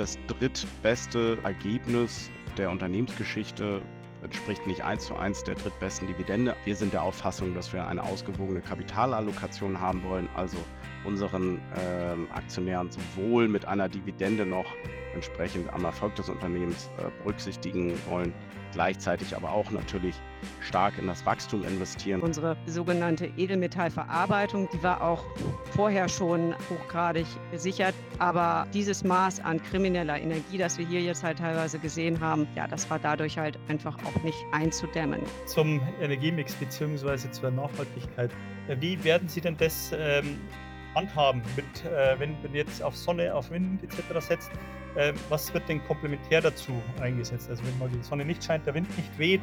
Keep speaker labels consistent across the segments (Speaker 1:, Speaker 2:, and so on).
Speaker 1: das drittbeste Ergebnis der Unternehmensgeschichte entspricht nicht eins zu eins der drittbesten Dividende. Wir sind der Auffassung, dass wir eine ausgewogene Kapitalallokation haben wollen, also unseren äh, Aktionären sowohl mit einer Dividende noch entsprechend am Erfolg des Unternehmens äh, berücksichtigen wollen, gleichzeitig aber auch natürlich stark in das Wachstum investieren.
Speaker 2: Unsere sogenannte Edelmetallverarbeitung, die war auch vorher schon hochgradig gesichert, aber dieses Maß an krimineller Energie, das wir hier jetzt halt teilweise gesehen haben, ja, das war dadurch halt einfach auch nicht einzudämmen.
Speaker 3: Zum Energiemix bzw. zur Nachhaltigkeit. Wie werden Sie denn das ähm, handhaben, mit, äh, wenn man jetzt auf Sonne, auf Wind etc. setzt? Äh, was wird denn komplementär dazu eingesetzt? Also wenn mal die Sonne nicht scheint, der Wind nicht weht.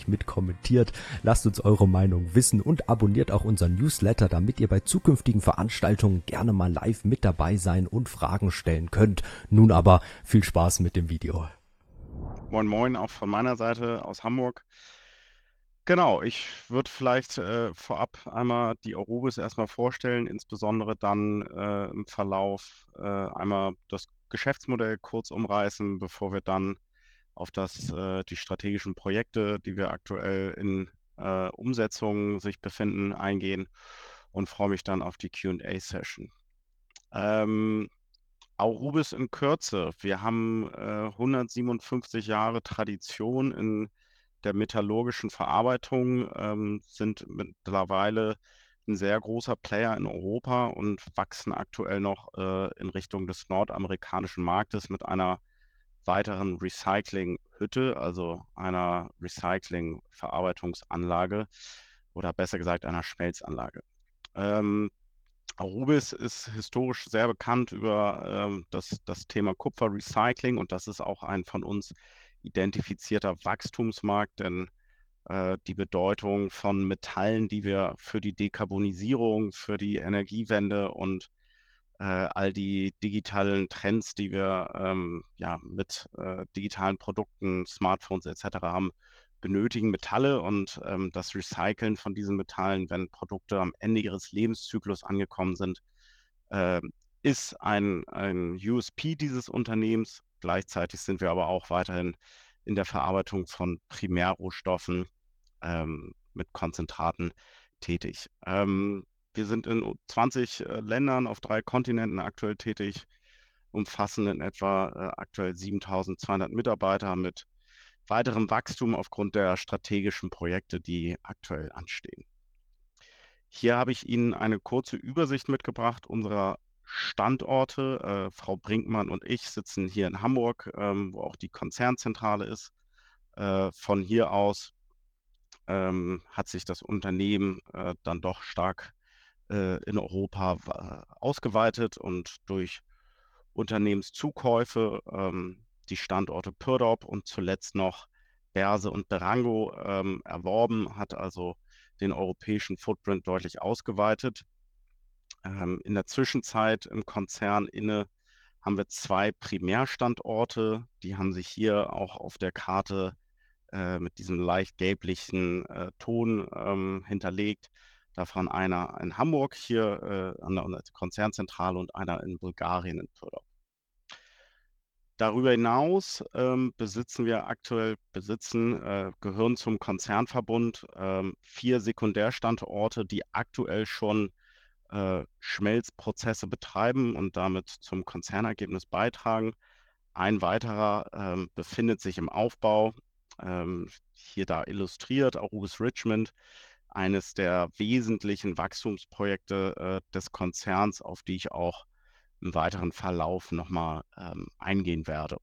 Speaker 4: fleißig mit kommentiert. Lasst uns eure Meinung wissen und abonniert auch unseren Newsletter, damit ihr bei zukünftigen Veranstaltungen gerne mal live mit dabei sein und Fragen stellen könnt. Nun aber viel Spaß mit dem Video.
Speaker 1: Moin Moin, auch von meiner Seite aus Hamburg. Genau, ich würde vielleicht äh, vorab einmal die Aurobis erstmal vorstellen, insbesondere dann äh, im Verlauf äh, einmal das Geschäftsmodell kurz umreißen, bevor wir dann auf das, äh, die strategischen Projekte, die wir aktuell in äh, Umsetzung sich befinden, eingehen und freue mich dann auf die QA-Session. Ähm, Aurubis in Kürze. Wir haben äh, 157 Jahre Tradition in der metallurgischen Verarbeitung, ähm, sind mittlerweile ein sehr großer Player in Europa und wachsen aktuell noch äh, in Richtung des nordamerikanischen Marktes mit einer weiteren Recycling-Hütte, also einer Recycling-Verarbeitungsanlage oder besser gesagt einer Schmelzanlage. Ähm, Arubis ist historisch sehr bekannt über ähm, das, das Thema Kupferrecycling und das ist auch ein von uns identifizierter Wachstumsmarkt, denn äh, die Bedeutung von Metallen, die wir für die Dekarbonisierung, für die Energiewende und all die digitalen Trends, die wir ähm, ja, mit äh, digitalen Produkten, Smartphones etc. haben, benötigen Metalle und ähm, das Recyceln von diesen Metallen, wenn Produkte am Ende ihres Lebenszyklus angekommen sind, äh, ist ein, ein USP dieses Unternehmens. Gleichzeitig sind wir aber auch weiterhin in der Verarbeitung von Primärrohstoffen ähm, mit Konzentraten tätig. Ähm, wir sind in 20 äh, Ländern auf drei Kontinenten aktuell tätig, umfassen in etwa äh, aktuell 7200 Mitarbeiter mit weiterem Wachstum aufgrund der strategischen Projekte, die aktuell anstehen. Hier habe ich Ihnen eine kurze Übersicht mitgebracht unserer Standorte. Äh, Frau Brinkmann und ich sitzen hier in Hamburg, ähm, wo auch die Konzernzentrale ist. Äh, von hier aus ähm, hat sich das Unternehmen äh, dann doch stark äh, in Europa ausgeweitet und durch Unternehmenszukäufe ähm, die Standorte Pürdop und zuletzt noch Berse und Berango ähm, erworben, hat also den europäischen Footprint deutlich ausgeweitet. Ähm, in der Zwischenzeit im Konzern inne haben wir zwei Primärstandorte, die haben sich hier auch auf der Karte äh, mit diesem leicht gelblichen äh, Ton ähm, hinterlegt. Davon einer in Hamburg hier äh, an der Konzernzentrale und einer in Bulgarien in Pürdorf. Darüber hinaus ähm, besitzen wir aktuell, besitzen, äh, gehören zum Konzernverbund ähm, vier Sekundärstandorte, die aktuell schon äh, Schmelzprozesse betreiben und damit zum Konzernergebnis beitragen. Ein weiterer ähm, befindet sich im Aufbau, ähm, hier da illustriert, Arubis Richmond, eines der wesentlichen Wachstumsprojekte äh, des Konzerns, auf die ich auch im weiteren Verlauf nochmal ähm, eingehen werde.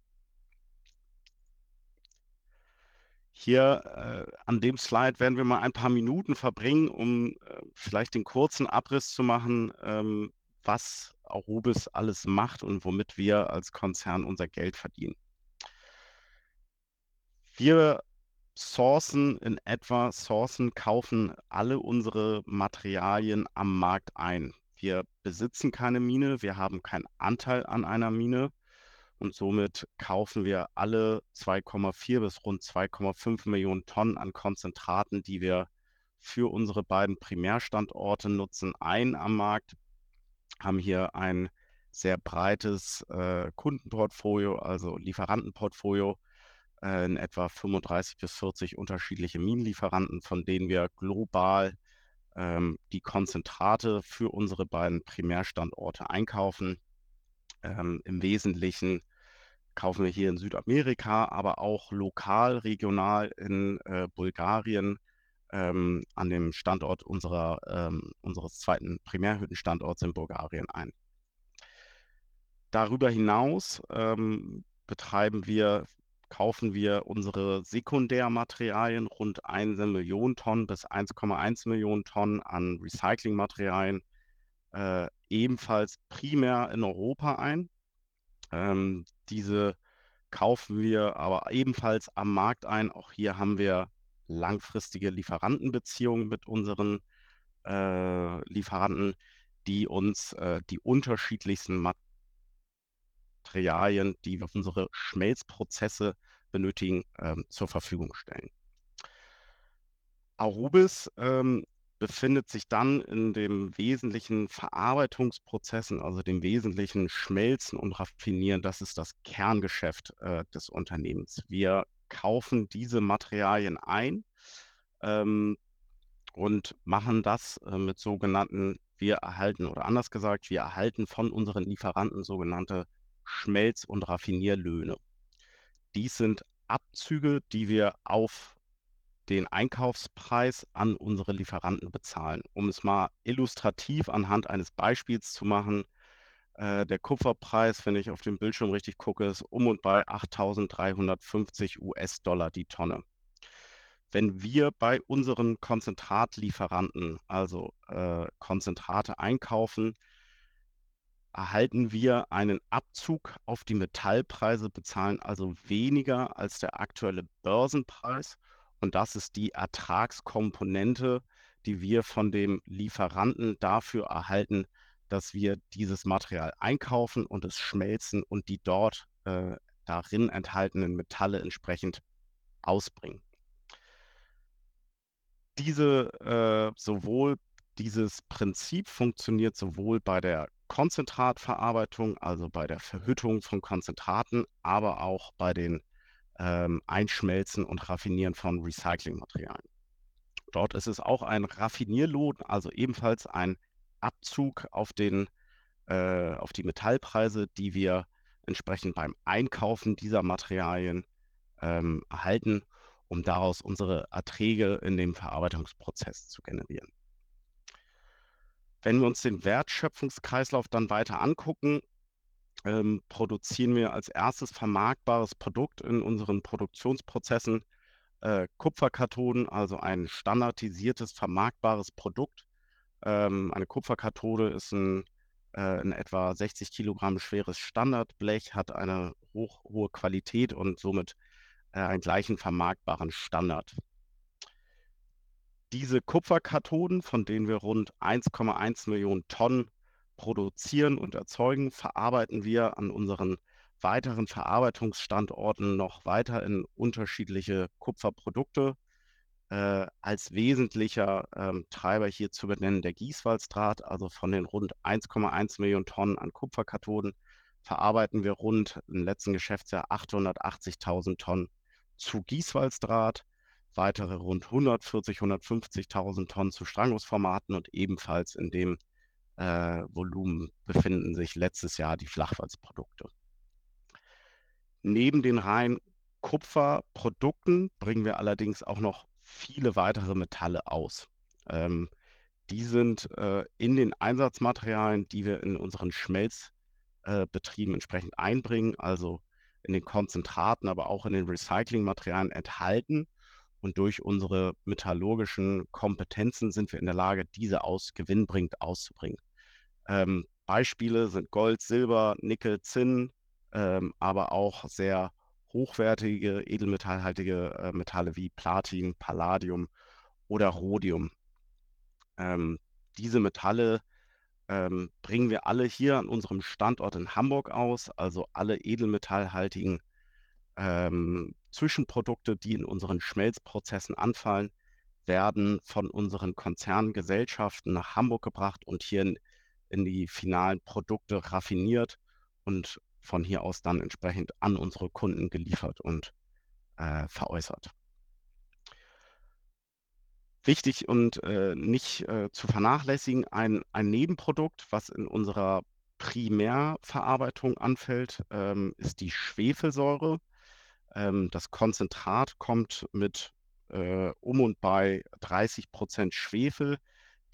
Speaker 1: Hier äh, an dem Slide werden wir mal ein paar Minuten verbringen, um äh, vielleicht den kurzen Abriss zu machen, ähm, was Arubis alles macht und womit wir als Konzern unser Geld verdienen. Wir sourcen in etwa, sourcen, kaufen alle unsere Materialien am Markt ein. Wir besitzen keine Mine, wir haben keinen Anteil an einer Mine und somit kaufen wir alle 2,4 bis rund 2,5 Millionen Tonnen an Konzentraten, die wir für unsere beiden Primärstandorte nutzen, ein am Markt, haben hier ein sehr breites äh, Kundenportfolio, also Lieferantenportfolio, äh, in etwa 35 bis 40 unterschiedliche Minenlieferanten, von denen wir global ähm, die Konzentrate für unsere beiden Primärstandorte einkaufen. Ähm, Im Wesentlichen kaufen wir hier in Südamerika, aber auch lokal, regional in äh, Bulgarien ähm, an dem Standort unserer, ähm, unseres zweiten Primärhüttenstandorts in Bulgarien ein. Darüber hinaus ähm, betreiben wir, kaufen wir unsere Sekundärmaterialien rund 1 Million Tonnen bis 1,1 Millionen Tonnen an Recyclingmaterialien äh, ebenfalls primär in Europa ein. Ähm, diese kaufen wir aber ebenfalls am Markt ein. Auch hier haben wir langfristige Lieferantenbeziehungen mit unseren äh, Lieferanten, die uns äh, die unterschiedlichsten Materialien, die wir für unsere Schmelzprozesse benötigen, ähm, zur Verfügung stellen. Arubis ähm, befindet sich dann in dem wesentlichen Verarbeitungsprozessen, also dem wesentlichen Schmelzen und Raffinieren. Das ist das Kerngeschäft äh, des Unternehmens. Wir kaufen diese Materialien ein ähm, und machen das äh, mit sogenannten, wir erhalten oder anders gesagt, wir erhalten von unseren Lieferanten sogenannte Schmelz- und Raffinierlöhne. Dies sind Abzüge, die wir auf den Einkaufspreis an unsere Lieferanten bezahlen. Um es mal illustrativ anhand eines Beispiels zu machen, äh, der Kupferpreis, wenn ich auf dem Bildschirm richtig gucke, ist um und bei 8.350 US-Dollar die Tonne. Wenn wir bei unseren Konzentratlieferanten, also äh, Konzentrate einkaufen, erhalten wir einen Abzug auf die Metallpreise, bezahlen also weniger als der aktuelle Börsenpreis und das ist die Ertragskomponente, die wir von dem Lieferanten dafür erhalten, dass wir dieses Material einkaufen und es schmelzen und die dort äh, darin enthaltenen Metalle entsprechend ausbringen. Diese äh, sowohl dieses Prinzip funktioniert sowohl bei der Konzentratverarbeitung, also bei der Verhüttung von Konzentraten, aber auch bei den ähm, Einschmelzen und Raffinieren von Recyclingmaterialien. Dort ist es auch ein Raffinierlohn, also ebenfalls ein Abzug auf, den, äh, auf die Metallpreise, die wir entsprechend beim Einkaufen dieser Materialien ähm, erhalten, um daraus unsere Erträge in dem Verarbeitungsprozess zu generieren. Wenn wir uns den Wertschöpfungskreislauf dann weiter angucken, ähm, produzieren wir als erstes vermarktbares Produkt in unseren Produktionsprozessen äh, Kupferkathoden, also ein standardisiertes vermarktbares Produkt. Ähm, eine Kupferkathode ist ein, äh, ein etwa 60 Kilogramm schweres Standardblech, hat eine hoch, hohe Qualität und somit äh, einen gleichen vermarktbaren Standard. Diese Kupferkathoden, von denen wir rund 1,1 Millionen Tonnen produzieren und erzeugen, verarbeiten wir an unseren weiteren Verarbeitungsstandorten noch weiter in unterschiedliche Kupferprodukte. Äh, als wesentlicher ähm, Treiber hier zu benennen der Gießwalzdraht, also von den rund 1,1 Millionen Tonnen an Kupferkathoden verarbeiten wir rund im letzten Geschäftsjahr 880.000 Tonnen zu Gießwalzdraht, weitere rund 140, 150.000 Tonnen zu Strangungsformaten und ebenfalls in dem äh, Volumen befinden sich letztes Jahr die Flachwalzprodukte. Neben den rein Kupferprodukten bringen wir allerdings auch noch viele weitere Metalle aus. Ähm, die sind äh, in den Einsatzmaterialien, die wir in unseren Schmelzbetrieben äh, entsprechend einbringen, also in den Konzentraten, aber auch in den Recyclingmaterialien enthalten. Und durch unsere metallurgischen Kompetenzen sind wir in der Lage, diese aus gewinnbringend auszubringen. Ähm, Beispiele sind Gold, Silber, Nickel, Zinn, ähm, aber auch sehr hochwertige, edelmetallhaltige äh, Metalle wie Platin, Palladium oder Rhodium. Ähm, diese Metalle ähm, bringen wir alle hier an unserem Standort in Hamburg aus, also alle edelmetallhaltigen ähm, Zwischenprodukte, die in unseren Schmelzprozessen anfallen, werden von unseren Konzerngesellschaften nach Hamburg gebracht und hier in, in die finalen Produkte raffiniert und von hier aus dann entsprechend an unsere Kunden geliefert und äh, veräußert. Wichtig und äh, nicht äh, zu vernachlässigen, ein, ein Nebenprodukt, was in unserer Primärverarbeitung anfällt, ähm, ist die Schwefelsäure. Ähm, das Konzentrat kommt mit äh, um und bei 30 Prozent Schwefel.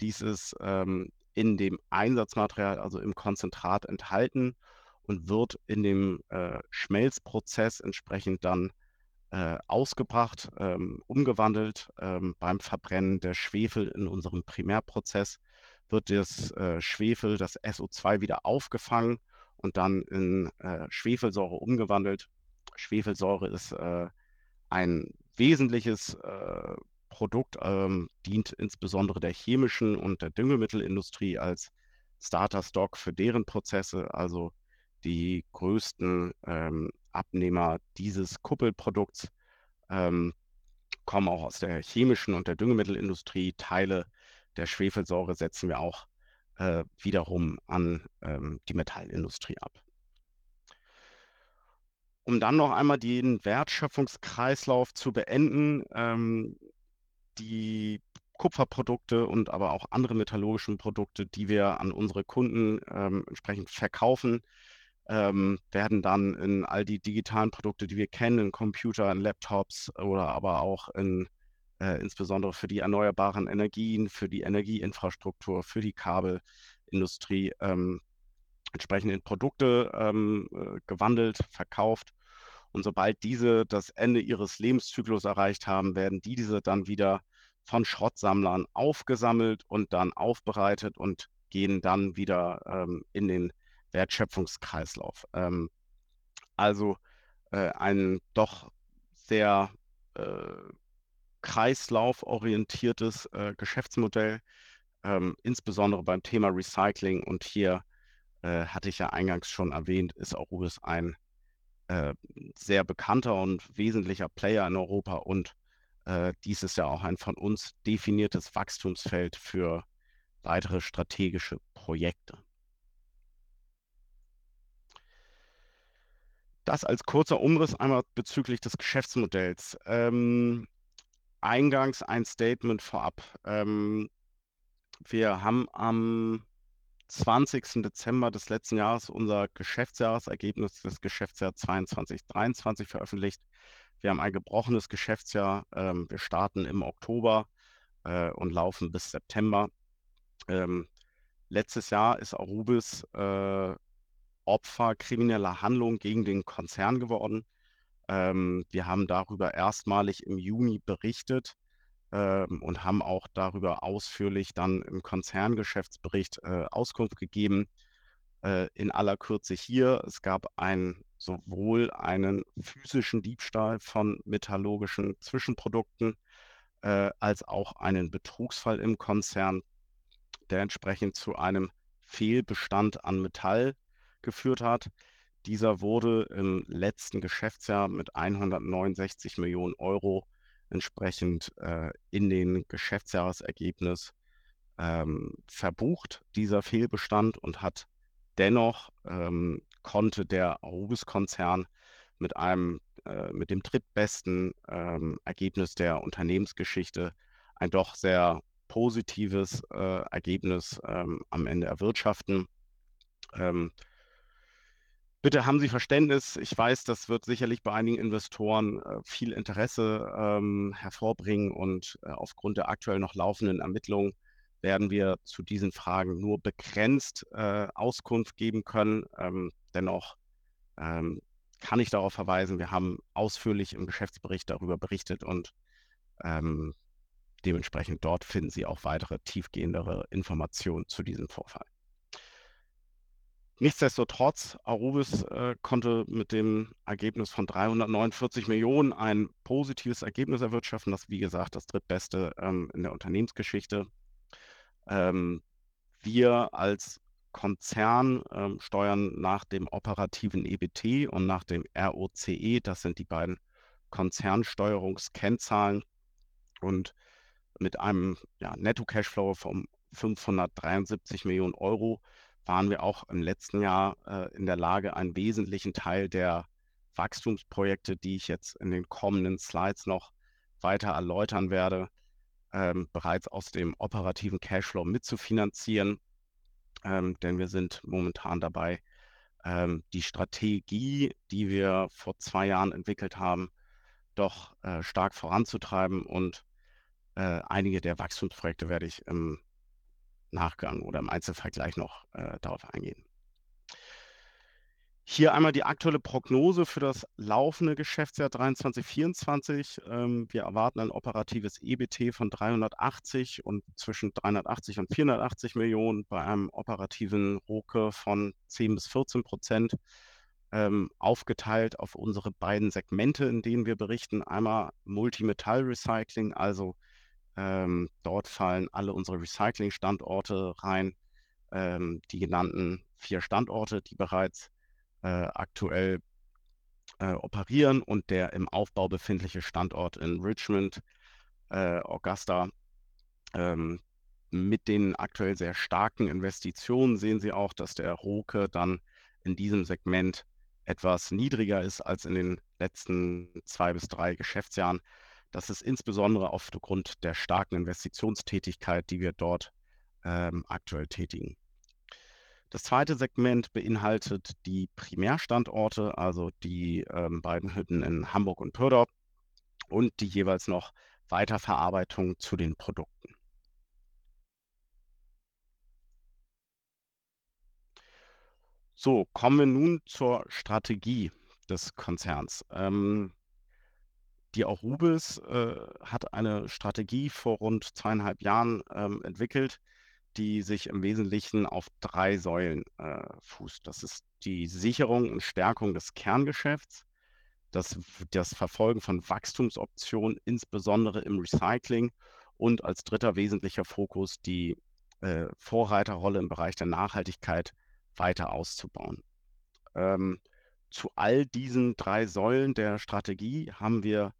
Speaker 1: Dies ist ähm, in dem Einsatzmaterial, also im Konzentrat enthalten und wird in dem äh, Schmelzprozess entsprechend dann äh, ausgebracht, ähm, umgewandelt. Ähm, beim Verbrennen der Schwefel in unserem Primärprozess wird das äh, Schwefel, das SO2 wieder aufgefangen und dann in äh, Schwefelsäure umgewandelt. Schwefelsäure ist äh, ein wesentliches äh, Produkt, ähm, dient insbesondere der chemischen und der Düngemittelindustrie als Starter-Stock für deren Prozesse. Also die größten ähm, Abnehmer dieses Kuppelprodukts ähm, kommen auch aus der chemischen und der Düngemittelindustrie. Teile der Schwefelsäure setzen wir auch äh, wiederum an ähm, die Metallindustrie ab. Um dann noch einmal den Wertschöpfungskreislauf zu beenden, ähm, die Kupferprodukte und aber auch andere metallurgische Produkte, die wir an unsere Kunden ähm, entsprechend verkaufen, ähm, werden dann in all die digitalen Produkte, die wir kennen, in Computer, in Laptops oder aber auch in äh, insbesondere für die erneuerbaren Energien, für die Energieinfrastruktur, für die Kabelindustrie ähm, entsprechend in Produkte ähm, äh, gewandelt, verkauft. Und sobald diese das Ende ihres Lebenszyklus erreicht haben, werden die diese dann wieder von Schrottsammlern aufgesammelt und dann aufbereitet und gehen dann wieder ähm, in den Wertschöpfungskreislauf. Ähm, also äh, ein doch sehr äh, kreislauforientiertes äh, Geschäftsmodell, ähm, insbesondere beim Thema Recycling. Und hier äh, hatte ich ja eingangs schon erwähnt, ist Arubis ein äh, sehr bekannter und wesentlicher Player in Europa und äh, dies ist ja auch ein von uns definiertes Wachstumsfeld für weitere strategische Projekte. Das als kurzer Umriss einmal bezüglich des Geschäftsmodells. Ähm, eingangs ein Statement vorab. Ähm, wir haben am 20. Dezember des letzten Jahres unser Geschäftsjahresergebnis des Geschäftsjahr 22/23 veröffentlicht. Wir haben ein gebrochenes Geschäftsjahr. Ähm, wir starten im Oktober äh, und laufen bis September. Ähm, letztes Jahr ist Arubis äh, Opfer krimineller Handlungen gegen den Konzern geworden. Ähm, wir haben darüber erstmalig im Juni berichtet ähm, und haben auch darüber ausführlich dann im Konzerngeschäftsbericht äh, Auskunft gegeben. Äh, in aller Kürze hier, es gab ein, sowohl einen physischen Diebstahl von metallurgischen Zwischenprodukten äh, als auch einen Betrugsfall im Konzern, der entsprechend zu einem Fehlbestand an Metall geführt hat. Dieser wurde im letzten Geschäftsjahr mit 169 Millionen Euro entsprechend äh, in den Geschäftsjahresergebnis ähm, verbucht, dieser Fehlbestand, und hat dennoch ähm, konnte der Arubis-Konzern mit einem, äh, mit dem drittbesten ähm, Ergebnis der Unternehmensgeschichte ein doch sehr positives äh, Ergebnis ähm, am Ende erwirtschaften. Bitte haben Sie Verständnis. Ich weiß, das wird sicherlich bei einigen Investoren äh, viel Interesse ähm, hervorbringen und äh, aufgrund der aktuell noch laufenden Ermittlungen werden wir zu diesen Fragen nur begrenzt äh, Auskunft geben können. Ähm, dennoch ähm, kann ich darauf verweisen, wir haben ausführlich im Geschäftsbericht darüber berichtet und Ähm, dementsprechend dort finden Sie auch weitere tiefgehendere Informationen zu diesem Vorfall. Nichtsdestotrotz, Arubis äh, konnte mit dem Ergebnis von 349 Millionen ein positives Ergebnis erwirtschaften. Das, wie gesagt, das drittbeste ähm, in der Unternehmensgeschichte. Ähm, wir als Konzern ähm, steuern nach dem operativen EBT und nach dem ROCE, das sind die beiden Konzernsteuerungskennzahlen und mit einem ja, Netto-Cashflow von 573 Millionen Euro waren wir auch im letzten Jahr äh, in der Lage, einen wesentlichen Teil der Wachstumsprojekte, die ich jetzt in den kommenden Slides noch weiter erläutern werde, ähm, bereits aus dem operativen Cashflow mitzufinanzieren. Ähm, denn wir sind momentan dabei, ähm, die Strategie, die wir vor zwei Jahren entwickelt haben, doch äh, stark voranzutreiben und äh, einige der Wachstumsprojekte werde ich im Nachgang oder im Einzelfall gleich noch äh, darauf eingehen. Hier einmal die aktuelle Prognose für das laufende Geschäftsjahr 2023/2024. Ähm, wir erwarten ein operatives EBT von 380 und zwischen 380 und 480 Millionen bei einem operativen ROCE von 10 bis 14 Prozent, ähm, aufgeteilt auf unsere beiden Segmente, in denen wir berichten. Einmal Multimetall Recycling, also ähm, dort fallen alle unsere Recycling-Standorte rein, ähm, die genannten vier Standorte, die bereits äh, aktuell äh, operieren und der im Aufbau befindliche Standort in Richmond, äh, Augusta. Ähm, mit den aktuell sehr starken Investitionen sehen Sie auch, dass der Roke dann in diesem Segment etwas niedriger ist als in den letzten zwei bis drei Geschäftsjahren. Das ist insbesondere aufgrund der starken Investitionstätigkeit, die wir dort ähm, aktuell tätigen. Das zweite Segment beinhaltet die Primärstandorte, also die ähm, beiden Hütten in Hamburg und Pürdorp und die jeweils noch Weiterverarbeitung zu den Produkten. So, kommen wir nun zur Strategie des Konzerns. Ähm, die Arubis äh, hat eine Strategie vor rund zweieinhalb Jahren ähm, entwickelt, die sich im Wesentlichen auf drei Säulen äh, fußt. Das ist die Sicherung und Stärkung des Kerngeschäfts, das, das Verfolgen von Wachstumsoptionen, insbesondere im Recycling und als dritter wesentlicher Fokus die äh, Vorreiterrolle im Bereich der Nachhaltigkeit weiter auszubauen. Ähm, zu all diesen drei Säulen der Strategie haben wir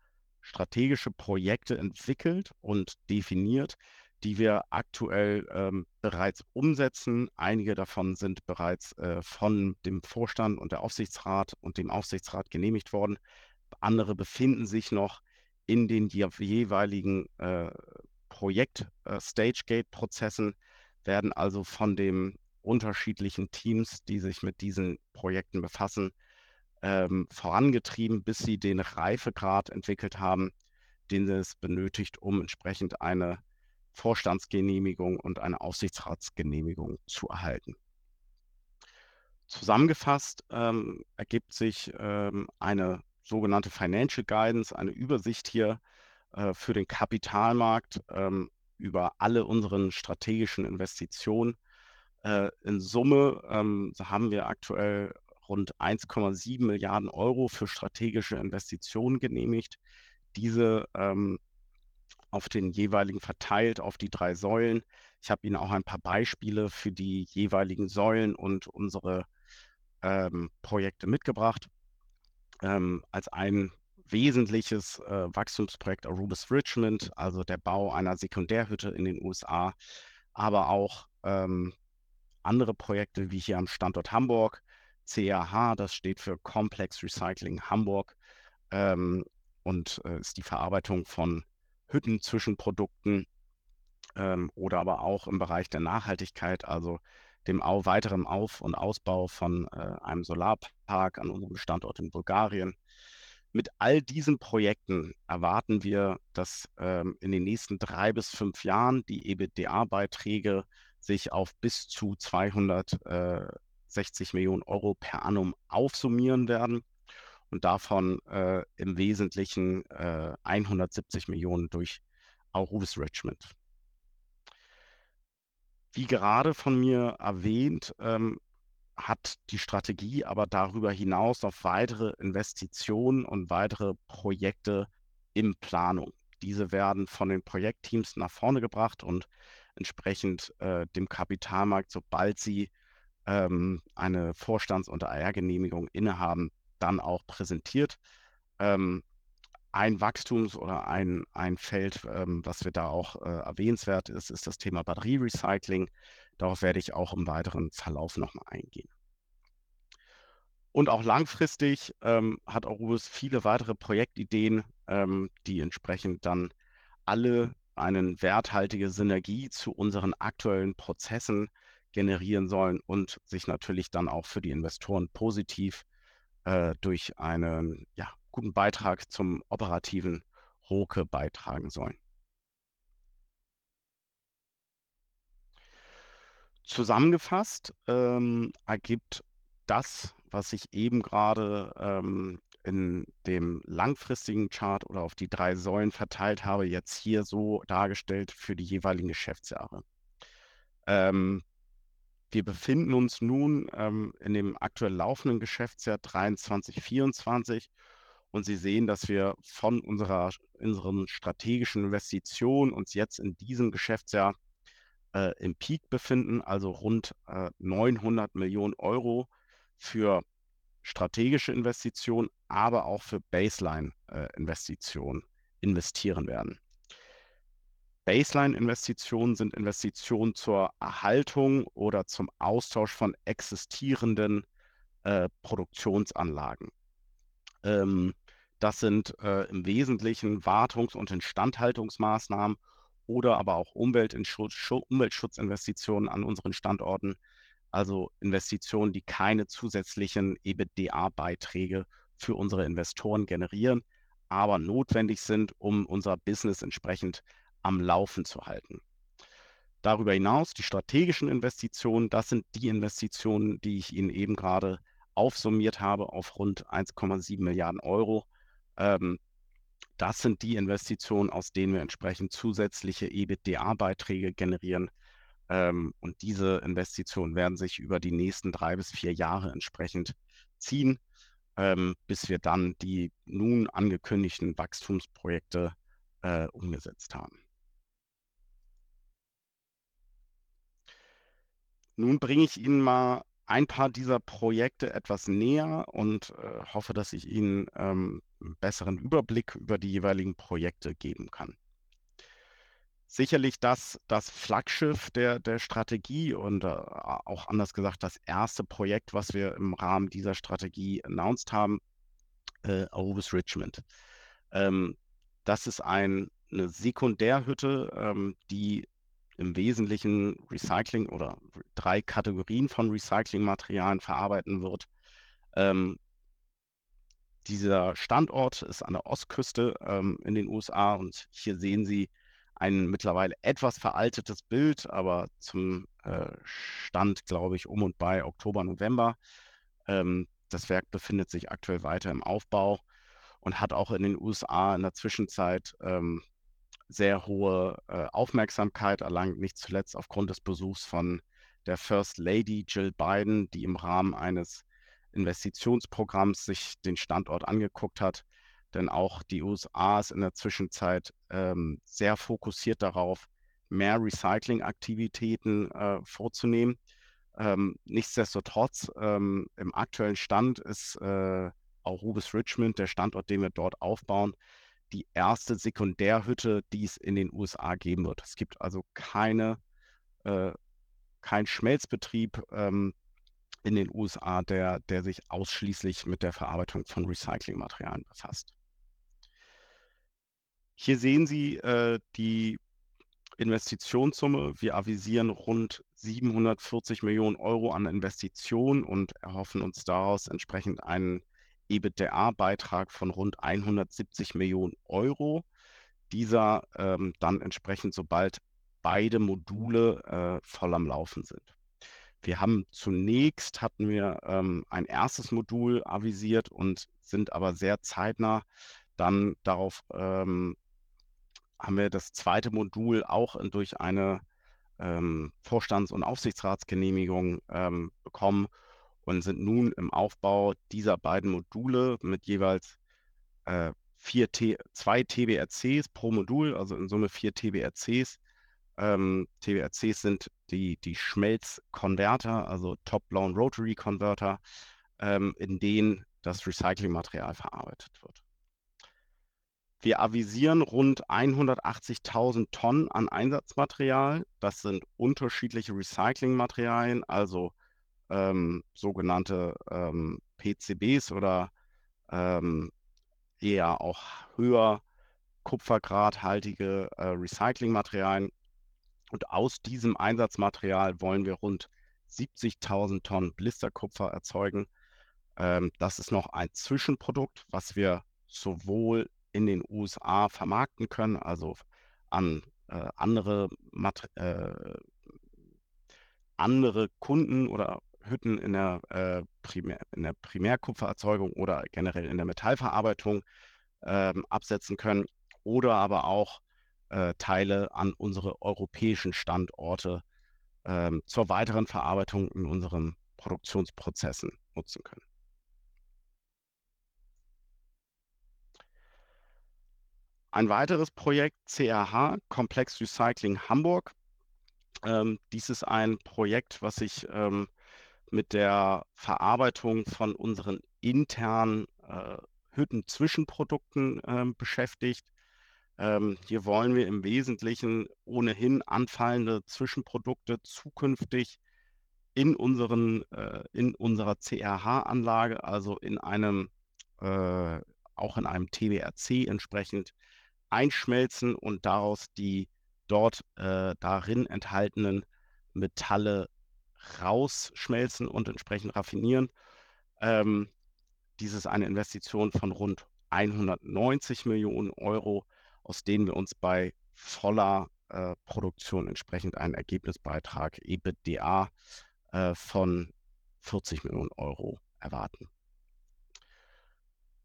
Speaker 1: strategische Projekte entwickelt und definiert, die wir aktuell ähm, bereits umsetzen. Einige davon sind bereits äh, von dem Vorstand und der Aufsichtsrat und dem Aufsichtsrat genehmigt worden. Andere befinden sich noch in den jeweiligen äh, Projekt-Stage-Gate-Prozessen, äh, werden also von den unterschiedlichen Teams, die sich mit diesen Projekten befassen, ähm, vorangetrieben, bis sie den Reifegrad entwickelt haben, den es benötigt, um entsprechend eine Vorstandsgenehmigung und eine Aufsichtsratsgenehmigung zu erhalten. Zusammengefasst ähm, ergibt sich ähm, eine sogenannte Financial Guidance, eine Übersicht hier äh, für den Kapitalmarkt ähm, über alle unseren strategischen Investitionen. Äh, in Summe ähm, haben wir aktuell rund 1,7 Milliarden Euro für strategische Investitionen genehmigt. Diese ähm, auf den jeweiligen verteilt auf die drei Säulen. Ich habe Ihnen auch ein paar Beispiele für die jeweiligen Säulen und unsere ähm, Projekte mitgebracht. Ähm, als ein wesentliches äh, Wachstumsprojekt Arubis Richmond, also der Bau einer Sekundärhütte in den USA, aber auch ähm, andere Projekte wie hier am Standort Hamburg, CAH, das steht für Complex Recycling Hamburg ähm, und äh, ist die Verarbeitung von Hüttenzwischenprodukten ähm, oder aber auch im Bereich der Nachhaltigkeit, also dem Au weiteren Auf- und Ausbau von äh, einem Solarpark an unserem Standort in Bulgarien. Mit all diesen Projekten erwarten wir, dass ähm, in den nächsten drei bis fünf Jahren die EBITDA-Beiträge sich auf bis zu 200 äh, 60 Millionen Euro per annum aufsummieren werden. und davon äh, im Wesentlichen äh, 170 Millionen durch Aurubis Richmond. Wie gerade von mir erwähnt, ähm, hat die Strategie aber darüber hinaus noch weitere Investitionen und weitere Projekte in Planung. Diese werden von den Projektteams nach vorne gebracht und entsprechend äh, dem Kapitalmarkt, sobald sie ähm, eine Vorstands- und AR-Genehmigung innehaben, dann auch präsentiert. Ähm, ein Wachstums- oder ein, ein Feld, ähm, was wir da auch äh, erwähnenswert ist, ist das Thema Batterierecycling. Darauf werde ich auch im weiteren Verlauf nochmal eingehen. Und auch langfristig ähm, hat Aurubis viele weitere Projektideen, ähm, die entsprechend dann alle eine werthaltige Synergie zu unseren aktuellen Prozessen generieren sollen und sich natürlich dann auch für die Investoren positiv äh, durch einen ja, guten Beitrag zum operativen Roke beitragen sollen. Zusammengefasst ähm, ergibt das, was ich eben gerade ähm, in dem langfristigen Chart oder auf die drei Säulen verteilt habe, jetzt hier so dargestellt für die jeweiligen Geschäftsjahre. Ähm, wir befinden uns nun ähm, in dem aktuell laufenden Geschäftsjahr 23, 24 und Sie sehen, dass wir von unserer, unseren strategischen Investitionen uns jetzt in diesem Geschäftsjahr äh, im Peak befinden, also rund äh, 900 Millionen Euro für strategische Investitionen, aber auch für Baseline-Investitionen äh, investieren werden. Baseline-Investitionen sind Investitionen zur Erhaltung oder zum Austausch von existierenden äh, Produktionsanlagen. Ähm, das sind äh, im Wesentlichen Wartungs- und Instandhaltungsmaßnahmen oder aber auch Umweltschutz, Umweltschutzinvestitionen an unseren Standorten, also Investitionen, die keine zusätzlichen EBITDA-Beiträge für unsere Investoren generieren, aber notwendig sind, um unser Business entsprechend am Laufen zu halten. Darüber hinaus die strategischen Investitionen, das sind die Investitionen, die ich Ihnen eben gerade aufsummiert habe auf rund 1,7 Milliarden Euro. Ähm, das sind die Investitionen, aus denen wir entsprechend zusätzliche EBITDA-Beiträge generieren. Ähm, und diese Investitionen werden sich über die nächsten drei bis vier Jahre entsprechend ziehen, ähm, bis wir dann die nun angekündigten Wachstumsprojekte äh, umgesetzt haben. Nun bringe ich Ihnen mal ein paar dieser Projekte etwas näher und äh, hoffe, dass ich Ihnen ähm, einen besseren Überblick über die jeweiligen Projekte geben kann. Sicherlich das, das Flaggschiff der, der Strategie und äh, auch anders gesagt das erste Projekt, was wir im Rahmen dieser Strategie announced haben, äh, Arubis Richmond. Ähm, das ist ein, eine Sekundärhütte, ähm, die im Wesentlichen Recycling oder drei Kategorien von Recyclingmaterialien verarbeiten wird. Ähm, dieser Standort ist an der Ostküste ähm, in den USA und hier sehen Sie ein mittlerweile etwas veraltetes Bild, aber zum äh, Stand, glaube ich, um und bei Oktober, November. Ähm, das Werk befindet sich aktuell weiter im Aufbau und hat auch in den USA in der Zwischenzeit ähm, sehr hohe äh, Aufmerksamkeit erlangt, nicht zuletzt aufgrund des Besuchs von der First Lady Jill Biden, die im Rahmen eines Investitionsprogramms sich den Standort angeguckt hat. Denn auch die USA ist in der Zwischenzeit ähm, sehr fokussiert darauf, mehr Recycling-Aktivitäten äh, vorzunehmen. Ähm, nichtsdestotrotz, ähm, im aktuellen Stand ist äh, auch Rubis Richmond, der Standort, den wir dort aufbauen, die erste Sekundärhütte, die es in den USA geben wird. Es gibt also keine, äh, kein Schmelzbetrieb ähm, in den USA, der, der sich ausschließlich mit der Verarbeitung von Recyclingmaterialien befasst. Hier sehen Sie äh, die Investitionssumme. Wir avisieren rund 740 Millionen Euro an Investitionen und erhoffen uns daraus entsprechend einen EBITDA-Beitrag von rund 170 Millionen Euro. Dieser ähm, dann entsprechend, sobald beide Module äh, voll am Laufen sind. wir haben zunächst hatten wir ähm, ein erstes Modul avisiert und sind aber sehr zeitnah dann darauf ähm, haben wir das zweite Modul auch durch eine ähm, Vorstands- und Aufsichtsratsgenehmigung ähm, bekommen und sind nun im Aufbau dieser beiden Module mit jeweils äh, vier T zwei TBRCs pro Modul, also in Summe vier TBRCs. Ähm, TBRCs sind die, die Schmelzkonverter, also Top-Blown Rotary Converter, ähm, in denen das Recyclingmaterial verarbeitet wird. Wir avisieren rund 180.000 Tonnen an Einsatzmaterial. Das sind unterschiedliche Recyclingmaterialien, also ähm, sogenannte ähm, PCBs oder ähm, eher auch höher kupfergradhaltige äh, Recyclingmaterialien. Und aus diesem Einsatzmaterial wollen wir rund 70.000 Tonnen Blisterkupfer erzeugen. Ähm, das ist noch ein Zwischenprodukt, was wir sowohl in den USA vermarkten können, also an äh, andere, äh, andere Kunden oder Hütten in der, äh, Primär, in der Primärkupfererzeugung oder generell in der Metallverarbeitung ähm, absetzen können oder aber auch äh, Teile an unsere europäischen Standorte ähm, zur weiteren Verarbeitung in unseren Produktionsprozessen nutzen können. Ein weiteres Projekt CRH, Komplex Recycling Hamburg. Ähm, dies ist ein Projekt, was sich ähm, mit der Verarbeitung von unseren internen äh, Hütten-Zwischenprodukten äh, beschäftigt. Ähm, hier wollen wir im Wesentlichen ohnehin anfallende Zwischenprodukte zukünftig in, unseren, äh, in unserer CRH-Anlage, also in einem, äh, auch in einem TBRC entsprechend einschmelzen und daraus die dort äh, darin enthaltenen Metalle rausschmelzen und entsprechend raffinieren. Ähm, dies ist eine Investition von rund 190 Millionen Euro, aus denen wir uns bei voller äh, Produktion entsprechend einen Ergebnisbeitrag EBITDA äh, von 40 Millionen Euro erwarten.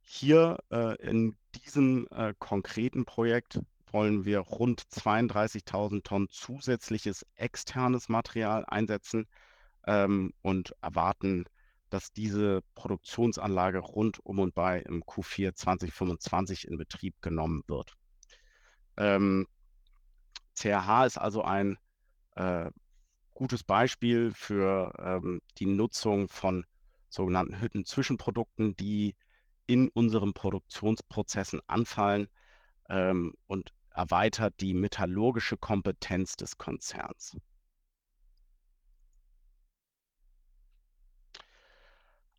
Speaker 1: Hier äh, in diesem äh, konkreten Projekt wollen wir rund 32.000 Tonnen zusätzliches externes Material einsetzen ähm, und erwarten, dass diese Produktionsanlage rund um und bei im Q4 2025 in Betrieb genommen wird. Ähm, CRH ist also ein äh, gutes Beispiel für ähm, die Nutzung von sogenannten Hütten-Zwischenprodukten, die in unseren Produktionsprozessen anfallen ähm, und erweitert die metallurgische Kompetenz des Konzerns.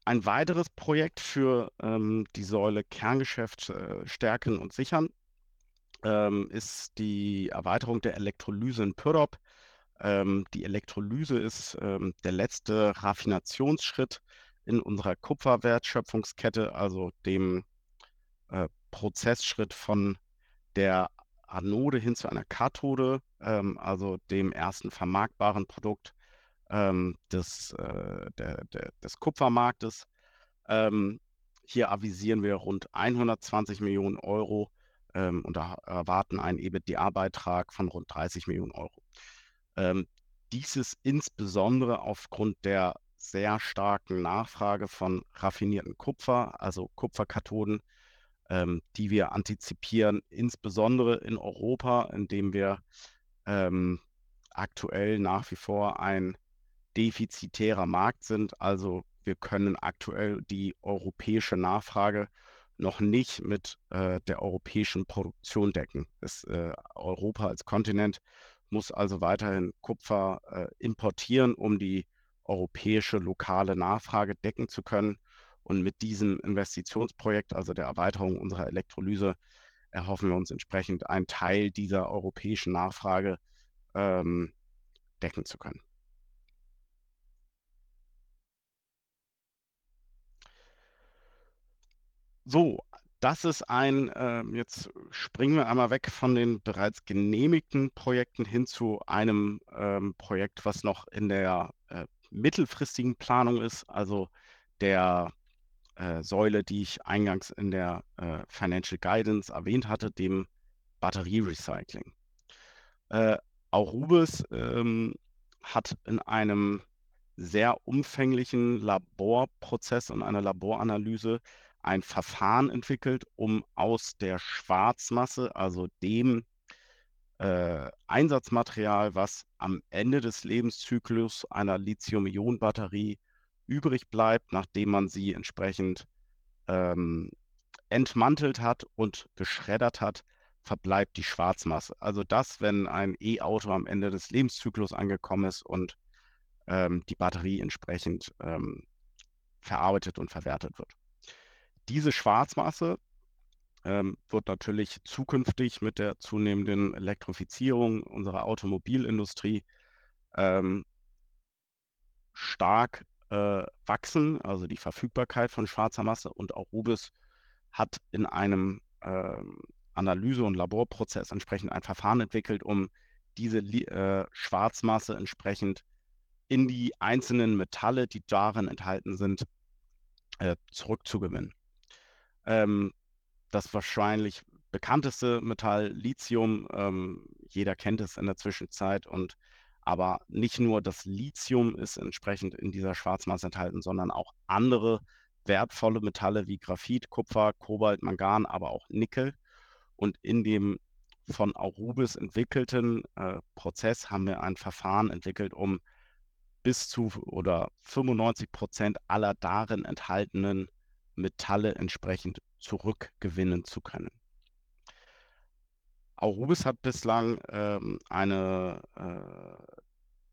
Speaker 1: Ein weiteres Projekt für ähm, die Säule Kerngeschäft äh, stärken und sichern ähm, ist die Erweiterung der Elektrolyse in Pyrrhop. Ähm, die Elektrolyse ist ähm, der letzte Raffinationsschritt in unserer Kupferwertschöpfungskette, also dem äh, Prozessschritt von der Anode hin zu einer Kathode, ähm, also dem ersten vermarktbaren Produkt ähm, des, äh, der, der, des Kupfermarktes. Ähm, hier avisieren wir rund 120 Millionen Euro ähm, und erwarten einen EBITDA-Beitrag von rund 30 Millionen Euro. Ähm, dies ist insbesondere aufgrund der sehr starken Nachfrage von raffinierten Kupfer, also Kupferkathoden, ähm, die wir antizipieren, insbesondere in Europa, indem wir ähm, aktuell nach wie vor ein defizitärer Markt sind. Also wir können aktuell die europäische Nachfrage noch nicht mit äh, der europäischen Produktion decken. Es, äh, Europa als Kontinent muss also weiterhin Kupfer äh, importieren, um die europäische lokale Nachfrage decken zu können. Und mit diesem Investitionsprojekt, also der Erweiterung unserer Elektrolyse, erhoffen wir uns entsprechend einen Teil dieser europäischen Nachfrage ähm, decken zu können. So, das ist ein, äh, jetzt springen wir einmal weg von den bereits genehmigten Projekten hin zu einem ähm, Projekt, was noch in der äh, mittelfristigen Planung ist, also der äh, Säule, die ich eingangs in der äh, Financial Guidance erwähnt hatte, dem Batterierecycling. Äh, Aurubis ähm, hat in einem sehr umfänglichen Laborprozess und einer Laboranalyse ein Verfahren entwickelt, um aus der Schwarzmasse, also dem äh, Einsatzmaterial, was am Ende des Lebenszyklus einer Lithium-Ionen-Batterie übrig bleibt, nachdem man sie entsprechend ähm, entmantelt hat und geschreddert hat, verbleibt die Schwarzmasse. Also das, wenn ein E-Auto am Ende des Lebenszyklus angekommen ist und ähm, die Batterie entsprechend ähm, verarbeitet und verwertet wird. Diese Schwarzmasse ähm, wird natürlich zukünftig mit der zunehmenden Elektrifizierung unserer Automobilindustrie ähm, stark äh, wachsen, also die Verfügbarkeit von schwarzer Masse. Und auch Rubis hat in einem ähm, Analyse- und Laborprozess entsprechend ein Verfahren entwickelt, um diese äh, Schwarzmasse entsprechend in die einzelnen Metalle, die darin enthalten sind, äh, zurückzugewinnen. Ähm, das wahrscheinlich bekannteste Metall Lithium, ähm, jeder kennt es in der Zwischenzeit und aber nicht nur das Lithium ist entsprechend in dieser Schwarzmasse enthalten, sondern auch andere wertvolle Metalle wie Graphit, Kupfer, Kobalt, Mangan, aber auch Nickel. Und in dem von Aurubis entwickelten äh, Prozess haben wir ein Verfahren entwickelt, um bis zu oder 95 Prozent aller darin enthaltenen Metalle entsprechend zurückgewinnen zu können. Aurubis hat bislang ähm, eine äh,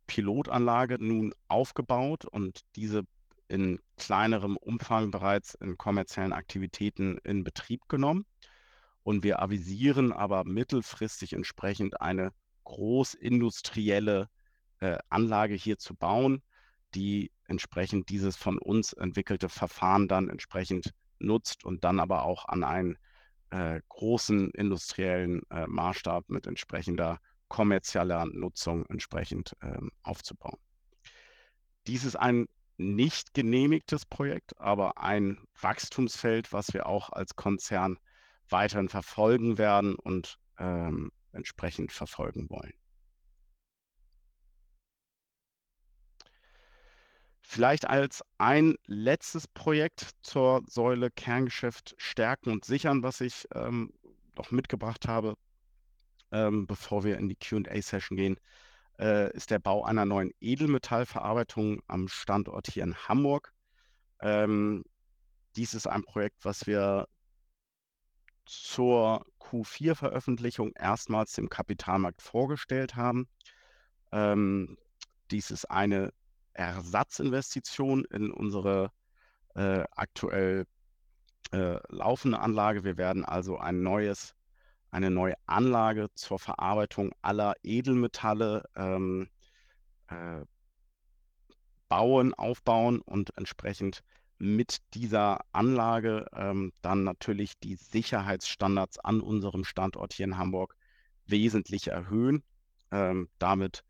Speaker 1: Pilotanlage nun aufgebaut und diese in kleinerem Umfang bereits in kommerziellen Aktivitäten in Betrieb genommen. Und wir avisieren aber mittelfristig entsprechend eine großindustrielle äh, Anlage hier zu bauen, die entsprechend dieses von uns entwickelte Verfahren dann entsprechend nutzt und dann aber auch an einen äh, großen industriellen äh, Maßstab mit entsprechender kommerzieller Nutzung entsprechend ähm, aufzubauen. Dies ist ein nicht genehmigtes Projekt, aber ein Wachstumsfeld, was wir auch als Konzern weiterhin verfolgen werden und ähm, entsprechend verfolgen wollen. Vielleicht als ein letztes Projekt zur Säule Kerngeschäft stärken und sichern, was ich ähm, noch mitgebracht habe, ähm, bevor wir in die QA-Session gehen, äh, ist der Bau einer neuen Edelmetallverarbeitung am Standort hier in Hamburg. Ähm, dies ist ein Projekt, was wir zur Q4-Veröffentlichung erstmals dem Kapitalmarkt vorgestellt haben. Ähm, dies ist eine Ersatzinvestition in unsere äh, aktuell äh, laufende Anlage. Wir werden also ein neues, eine neue Anlage zur Verarbeitung aller Edelmetalle ähm, äh, bauen, aufbauen und entsprechend mit dieser Anlage ähm, dann natürlich die Sicherheitsstandards an unserem Standort hier in Hamburg wesentlich erhöhen. Ähm, damit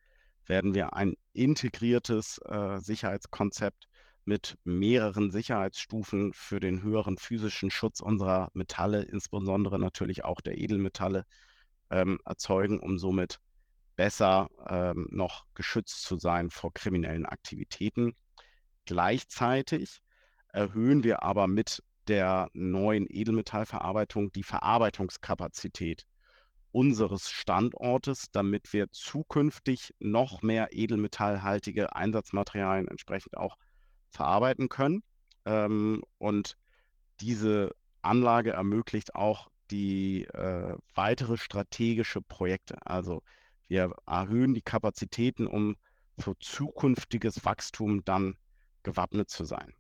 Speaker 1: werden wir ein integriertes äh, Sicherheitskonzept mit mehreren Sicherheitsstufen für den höheren physischen Schutz unserer Metalle, insbesondere natürlich auch der Edelmetalle, ähm, erzeugen, um somit besser ähm, noch geschützt zu sein vor kriminellen Aktivitäten. Gleichzeitig erhöhen wir aber mit der neuen Edelmetallverarbeitung die Verarbeitungskapazität unseres Standortes, damit wir zukünftig noch mehr edelmetallhaltige Einsatzmaterialien entsprechend auch verarbeiten können. Ähm, und diese Anlage ermöglicht auch die äh, weitere strategische Projekte. Also wir erhöhen die Kapazitäten, um für zukünftiges Wachstum dann gewappnet zu sein.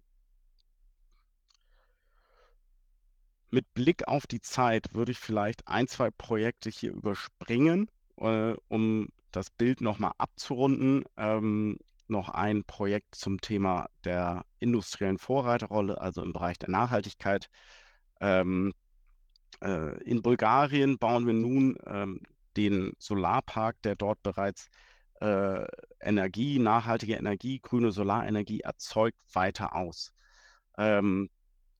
Speaker 1: Mit Blick auf die Zeit würde ich vielleicht ein, zwei Projekte hier überspringen, äh, um das Bild nochmal abzurunden. Ähm, noch ein Projekt zum Thema der industriellen Vorreiterrolle, also im Bereich der Nachhaltigkeit. Ähm, äh, in Bulgarien bauen wir nun ähm, den Solarpark, der dort bereits äh, Energie, nachhaltige Energie, grüne Solarenergie erzeugt, weiter aus. Ähm,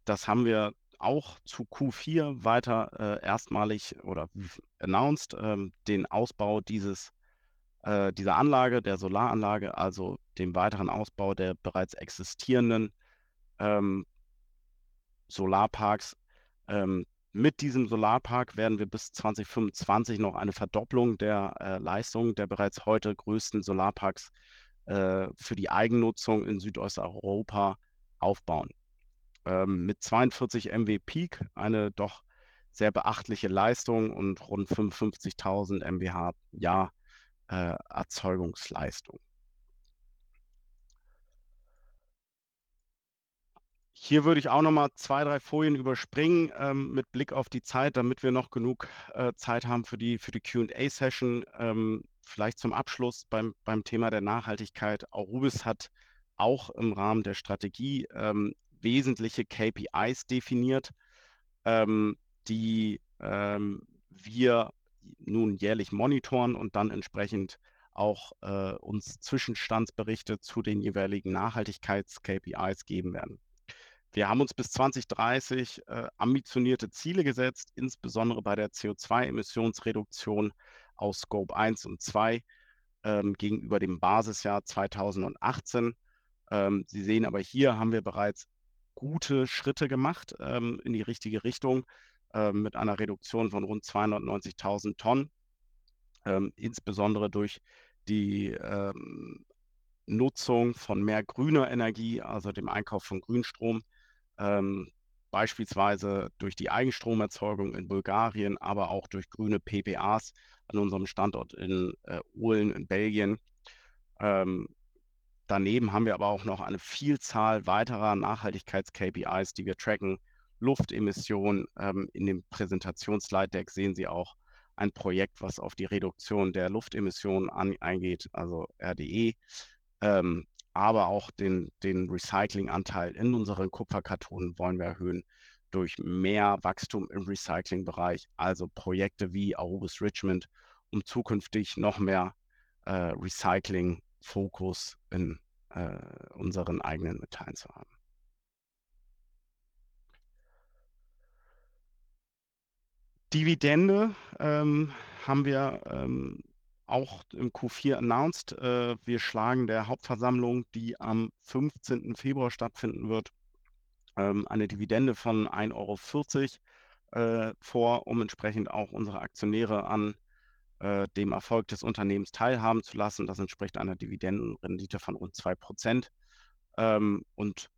Speaker 1: das haben wir auch zu Q4 weiter äh, erstmalig oder announced, ähm, den Ausbau dieses, äh, dieser Anlage, der Solaranlage, also den weiteren Ausbau der bereits existierenden ähm, Solarparks. Ähm, mit diesem Solarpark werden wir bis 2025 noch eine Verdopplung der äh, Leistung der bereits heute größten Solarparks äh, für die Eigennutzung in Südosteuropa aufbauen. Ähm, mit 42 MW Peak eine doch sehr beachtliche Leistung und rund 55.000 MWh Jahr äh, Erzeugungsleistung. Hier würde ich auch noch mal zwei, drei Folien überspringen ähm, mit Blick auf die Zeit, damit wir noch genug äh, Zeit haben für die, für die Q&A-Session. Ähm, vielleicht zum Abschluss beim, beim Thema der Nachhaltigkeit. Aurubis hat auch im Rahmen der Strategie ähm, wesentliche KPIs definiert, ähm, die ähm, wir nun jährlich monitoren und dann entsprechend auch äh, uns Zwischenstandsberichte zu den jeweiligen Nachhaltigkeits-KPIs geben werden. Wir haben uns bis 2030 äh, ambitionierte Ziele gesetzt, insbesondere bei der CO2-Emissionsreduktion aus Scope 1 und 2 ähm, gegenüber dem Basisjahr 2018. Ähm, Sie sehen aber hier haben wir bereits gute Schritte gemacht ähm, in die richtige Richtung äh, mit einer Reduktion von rund 290.000 Tonnen, ähm, insbesondere durch die ähm, Nutzung von mehr grüner Energie, also dem Einkauf von Grünstrom, ähm, beispielsweise durch die Eigenstromerzeugung in Bulgarien, aber auch durch grüne PPAs an unserem Standort in äh, Uhlen in Belgien. Ähm, daneben haben wir aber auch noch eine Vielzahl weiterer Nachhaltigkeits-KPIs, die wir tracken. Luftemissionen ähm, in dem Präsentationsleitdeck sehen Sie auch ein Projekt, was auf die Reduktion der Luftemissionen an, eingeht, also RDE. Ähm, aber auch den, den Recyclinganteil in unseren Kupferkartonen wollen wir erhöhen durch mehr Wachstum im Recyclingbereich, also Projekte wie Aurubis Richmond, um zukünftig noch mehr äh, Recycling-Fokus in äh, unseren eigenen Metallen zu haben. Dividende ähm, haben wir ähm, auch im Q4 announced. Äh, wir schlagen der Hauptversammlung, die am 15. Februar stattfinden wird, ähm, eine Dividende von 1,40 Euro äh, vor, um entsprechend auch unsere Aktionäre an äh, dem Erfolg des Unternehmens teilhaben zu lassen. Das entspricht einer Dividendenrendite von rund 2 Prozent. Ähm, und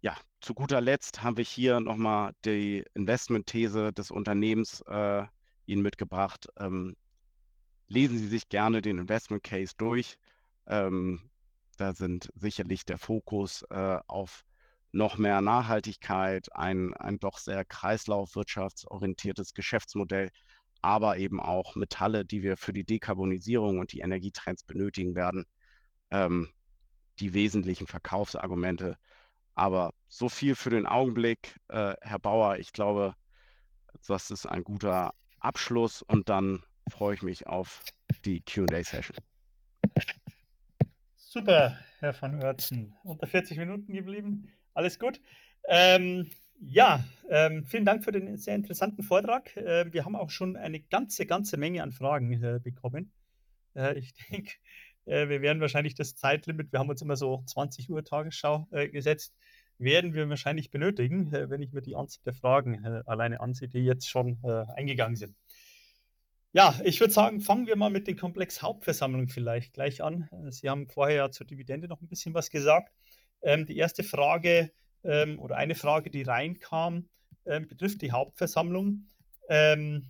Speaker 1: ja, zu guter Letzt haben wir hier nochmal die Investmentthese des Unternehmens äh, Ihnen mitgebracht. Ähm, lesen Sie sich gerne den Investment Case durch. Ähm, da sind sicherlich der Fokus äh, auf noch mehr Nachhaltigkeit, ein, ein doch sehr kreislaufwirtschaftsorientiertes Geschäftsmodell, aber eben auch Metalle, die wir für die Dekarbonisierung und die Energietrends benötigen werden. Ähm, die wesentlichen Verkaufsargumente. Aber so viel für den Augenblick, äh, Herr Bauer. Ich glaube, das ist ein guter Abschluss und dann freue ich mich auf die QA-Session.
Speaker 3: Super, Herr van Oertzen. Unter 40 Minuten geblieben. Alles gut. Ähm, ja, ähm, vielen Dank für den sehr interessanten Vortrag. Äh, wir haben auch schon eine ganze, ganze Menge an Fragen äh, bekommen. Äh, ich denke, äh, wir werden wahrscheinlich das Zeitlimit, wir haben uns immer so 20 Uhr Tagesschau äh, gesetzt, werden wir wahrscheinlich benötigen, äh, wenn ich mir die Anzahl der Fragen alleine ansehe, die jetzt schon eingegangen sind. Ja, ich würde sagen, fangen wir mal mit den Komplex-Hauptversammlungen vielleicht gleich an. Sie haben vorher ja zur Dividende noch ein bisschen was gesagt. Ähm, die erste Frage ähm, oder eine Frage, die reinkam, ähm, betrifft die Hauptversammlung. Ähm,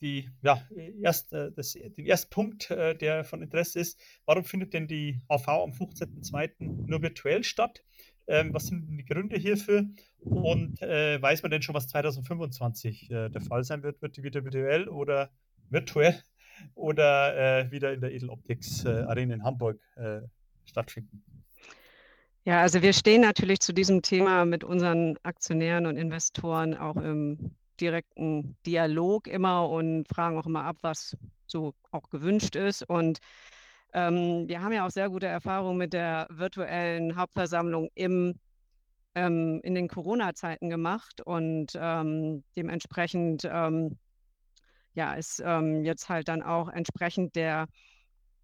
Speaker 3: die, ja, erst, äh, das, den ersten Punkt, äh, der von Interesse ist, warum findet denn die AV am 15.02. nur virtuell statt? Ähm, was sind die Gründe hierfür? Und äh, weiß man denn schon, was 2025 äh, der Fall sein wird? Wird die wieder virtuell oder virtuell oder äh, wieder in der Edeloptics äh, Arena in Hamburg äh, stattfinden?
Speaker 2: Ja, also wir stehen natürlich zu diesem Thema mit unseren Aktionären und Investoren auch im direkten Dialog immer und fragen auch immer ab, was so auch gewünscht ist. Und Ähm, wir haben ja auch sehr gute Erfahrungen mit der virtuellen Hauptversammlung im, ähm, in den Corona-Zeiten gemacht und ähm, dementsprechend ähm, ja, ist ähm, jetzt halt dann auch entsprechend der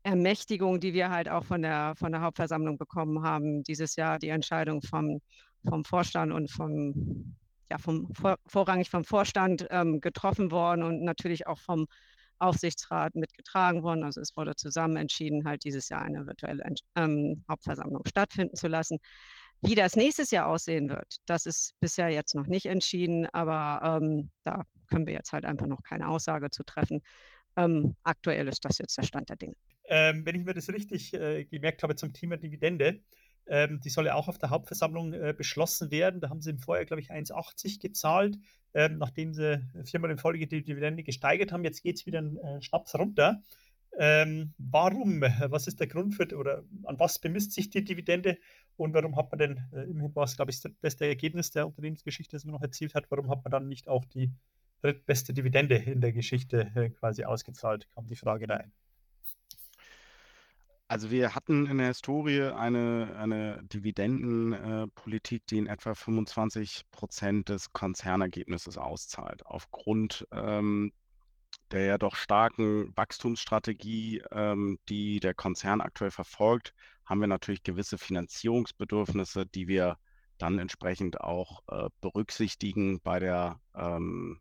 Speaker 2: Ermächtigung, die wir halt auch von der, von der Hauptversammlung bekommen haben, dieses Jahr die Entscheidung vom, vom Vorstand und vom, ja, vom, vor, vorrangig vom Vorstand ähm, getroffen worden und natürlich auch vom Aufsichtsrat mitgetragen worden. Also es wurde zusammen entschieden, halt dieses Jahr eine virtuelle ähm, Hauptversammlung stattfinden zu lassen. Wie das nächstes Jahr aussehen wird, das ist bisher jetzt noch nicht entschieden, aber ähm, da können wir jetzt halt einfach noch keine Aussage zu treffen. Ähm, aktuell ist das jetzt der Stand der Dinge.
Speaker 3: Ähm, wenn ich mir das richtig äh, gemerkt habe zum Thema Dividende, ähm, die soll ja auch auf der Hauptversammlung äh, beschlossen werden. Da haben sie im Vorjahr, glaube ich, 1,80 gezahlt, ähm, nachdem sie viermal in Folge die Dividende gesteigert haben. Jetzt geht es wieder einen äh, Schnaps runter. Ähm, warum? Was ist der Grund für, oder an was bemisst sich die Dividende und warum hat man denn, äh, immerhin war es, glaube ich, das beste Ergebnis der Unternehmensgeschichte, das man noch erzielt hat, warum hat man dann nicht auch die drittbeste Dividende in der Geschichte äh, quasi ausgezahlt? Kam die Frage da ein.
Speaker 1: Also wir hatten in der Historie eine, eine Dividendenpolitik, die in etwa 25 Prozent des Konzernergebnisses auszahlt. Aufgrund ähm, der ja doch starken Wachstumsstrategie, ähm, die der Konzern aktuell verfolgt, haben wir natürlich gewisse Finanzierungsbedürfnisse, die wir dann entsprechend auch äh, berücksichtigen bei der, ähm,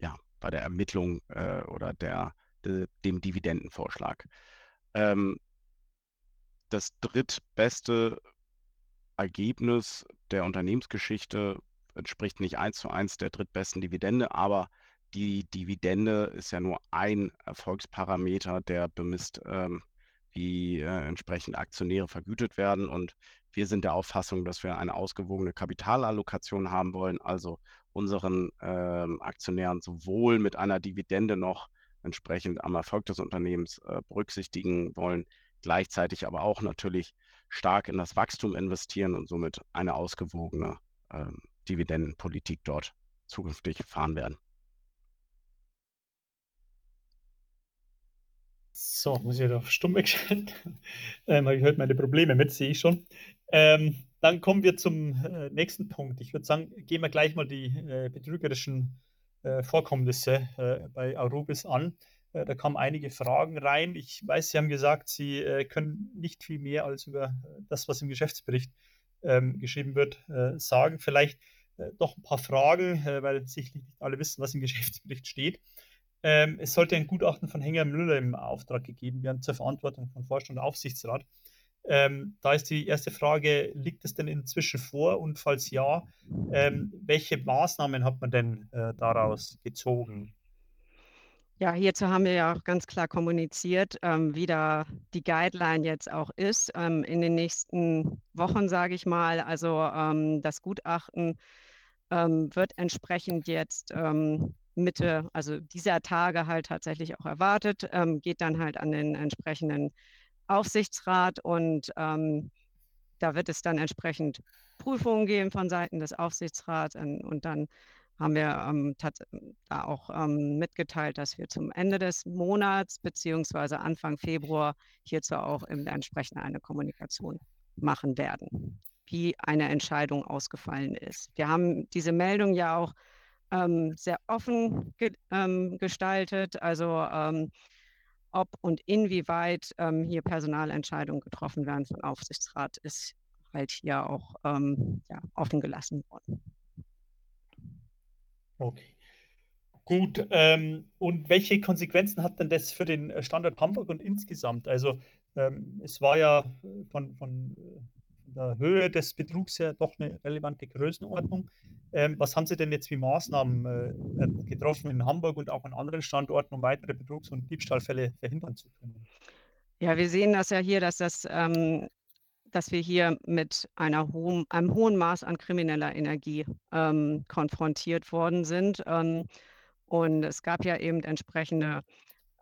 Speaker 1: ja, bei der Ermittlung äh, oder der, de, dem Dividendenvorschlag. Ähm, das drittbeste Ergebnis der Unternehmensgeschichte entspricht nicht eins zu eins der drittbesten Dividende, aber die Dividende ist ja nur ein Erfolgsparameter, der bemisst, ähm, wie äh, entsprechend Aktionäre vergütet werden. Und wir sind der Auffassung, dass wir eine ausgewogene Kapitalallokation haben wollen, also unseren ähm, Aktionären sowohl mit einer Dividende noch entsprechend am Erfolg des Unternehmens äh, berücksichtigen wollen, gleichzeitig aber auch natürlich stark in das Wachstum investieren und somit eine ausgewogene ähm, Dividendenpolitik dort zukünftig fahren werden.
Speaker 3: So, muss ich auf stumm wegschalten. ähm, Habe ich heute meine Probleme mit, sehe ich schon. Ähm, dann kommen wir zum äh, nächsten Punkt. Ich würde sagen, gehen wir gleich mal die äh, betrügerischen äh, Vorkommnisse äh, bei Arubis an. Äh, da kamen einige Fragen rein. Ich weiß, Sie haben gesagt, Sie äh, können nicht viel mehr als über das, was im Geschäftsbericht ähm, geschrieben wird, sagen. Vielleicht doch ein paar Fragen, weil sicherlich nicht alle wissen, was im Geschäftsbericht steht. Ähm, es sollte ein Gutachten von Henger Müller im Auftrag gegeben werden zur Verantwortung von Vorstand und Aufsichtsrat. Ähm, da ist die erste Frage, liegt es denn inzwischen vor und falls ja, ähm, welche Maßnahmen hat man denn äh, daraus gezogen?
Speaker 2: Ja, hierzu haben wir ja auch ganz klar kommuniziert, ähm, wie da die Guideline jetzt auch ist. Ähm, in den nächsten Wochen, sage ich mal, also ähm, das Gutachten ähm, wird entsprechend jetzt ähm, Mitte, also dieser Tage halt tatsächlich auch erwartet, ähm, geht dann halt an den entsprechenden Aufsichtsrat und da wird es dann entsprechend Prüfungen geben von Seiten des Aufsichtsrats und, und dann haben wir ähm, da auch ähm, mitgeteilt, dass wir zum Ende des Monats beziehungsweise Anfang Februar hierzu auch entsprechend eine Kommunikation machen werden, wie eine Entscheidung ausgefallen ist. Wir haben diese Meldung ja auch ähm, sehr offen ge ähm, gestaltet. Also ähm, ob und inwieweit ähm, hier Personalentscheidungen getroffen werden von Aufsichtsrat, ist halt hier auch ähm, ja, offen gelassen worden.
Speaker 3: Okay. Gut, ähm, und welche Konsequenzen hat denn das für den Standort Hamburg und insgesamt? Also ähm, es war ja von, von äh, der Höhe des Betrugs her doch eine relevante Größenordnung. Ähm, was haben Sie denn jetzt wie Maßnahmen äh, getroffen in Hamburg und auch an anderen Standorten, um weitere Betrugs- und Diebstahlfälle verhindern zu können?
Speaker 2: Ja, wir sehen das ja hier, dass, das, ähm, dass wir hier mit hohen, einem hohen Maß an krimineller Energie ähm, konfrontiert worden sind. Ähm, und es gab ja eben entsprechende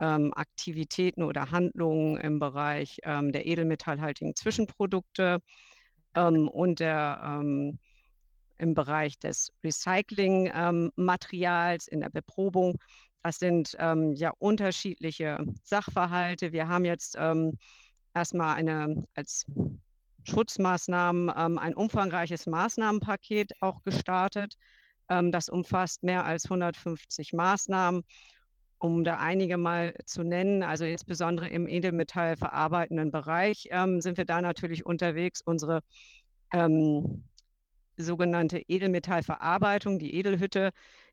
Speaker 2: ähm, Aktivitäten oder Handlungen im Bereich ähm, der edelmetallhaltigen Zwischenprodukte ähm, und der, ähm, im Bereich des Recyclingmaterials, in der Beprobung. Das sind ja unterschiedliche Sachverhalte. Wir haben jetzt erstmal eine als Schutzmaßnahmen ähm, ein umfangreiches Maßnahmenpaket auch gestartet. Ähm, das umfasst mehr als 150 Maßnahmen, um da einige mal zu nennen. Also insbesondere im Edelmetallverarbeitenden Bereich ähm, sind wir da natürlich unterwegs. Unsere ähm, sogenannte Edelmetallverarbeitung, die Edelhütte,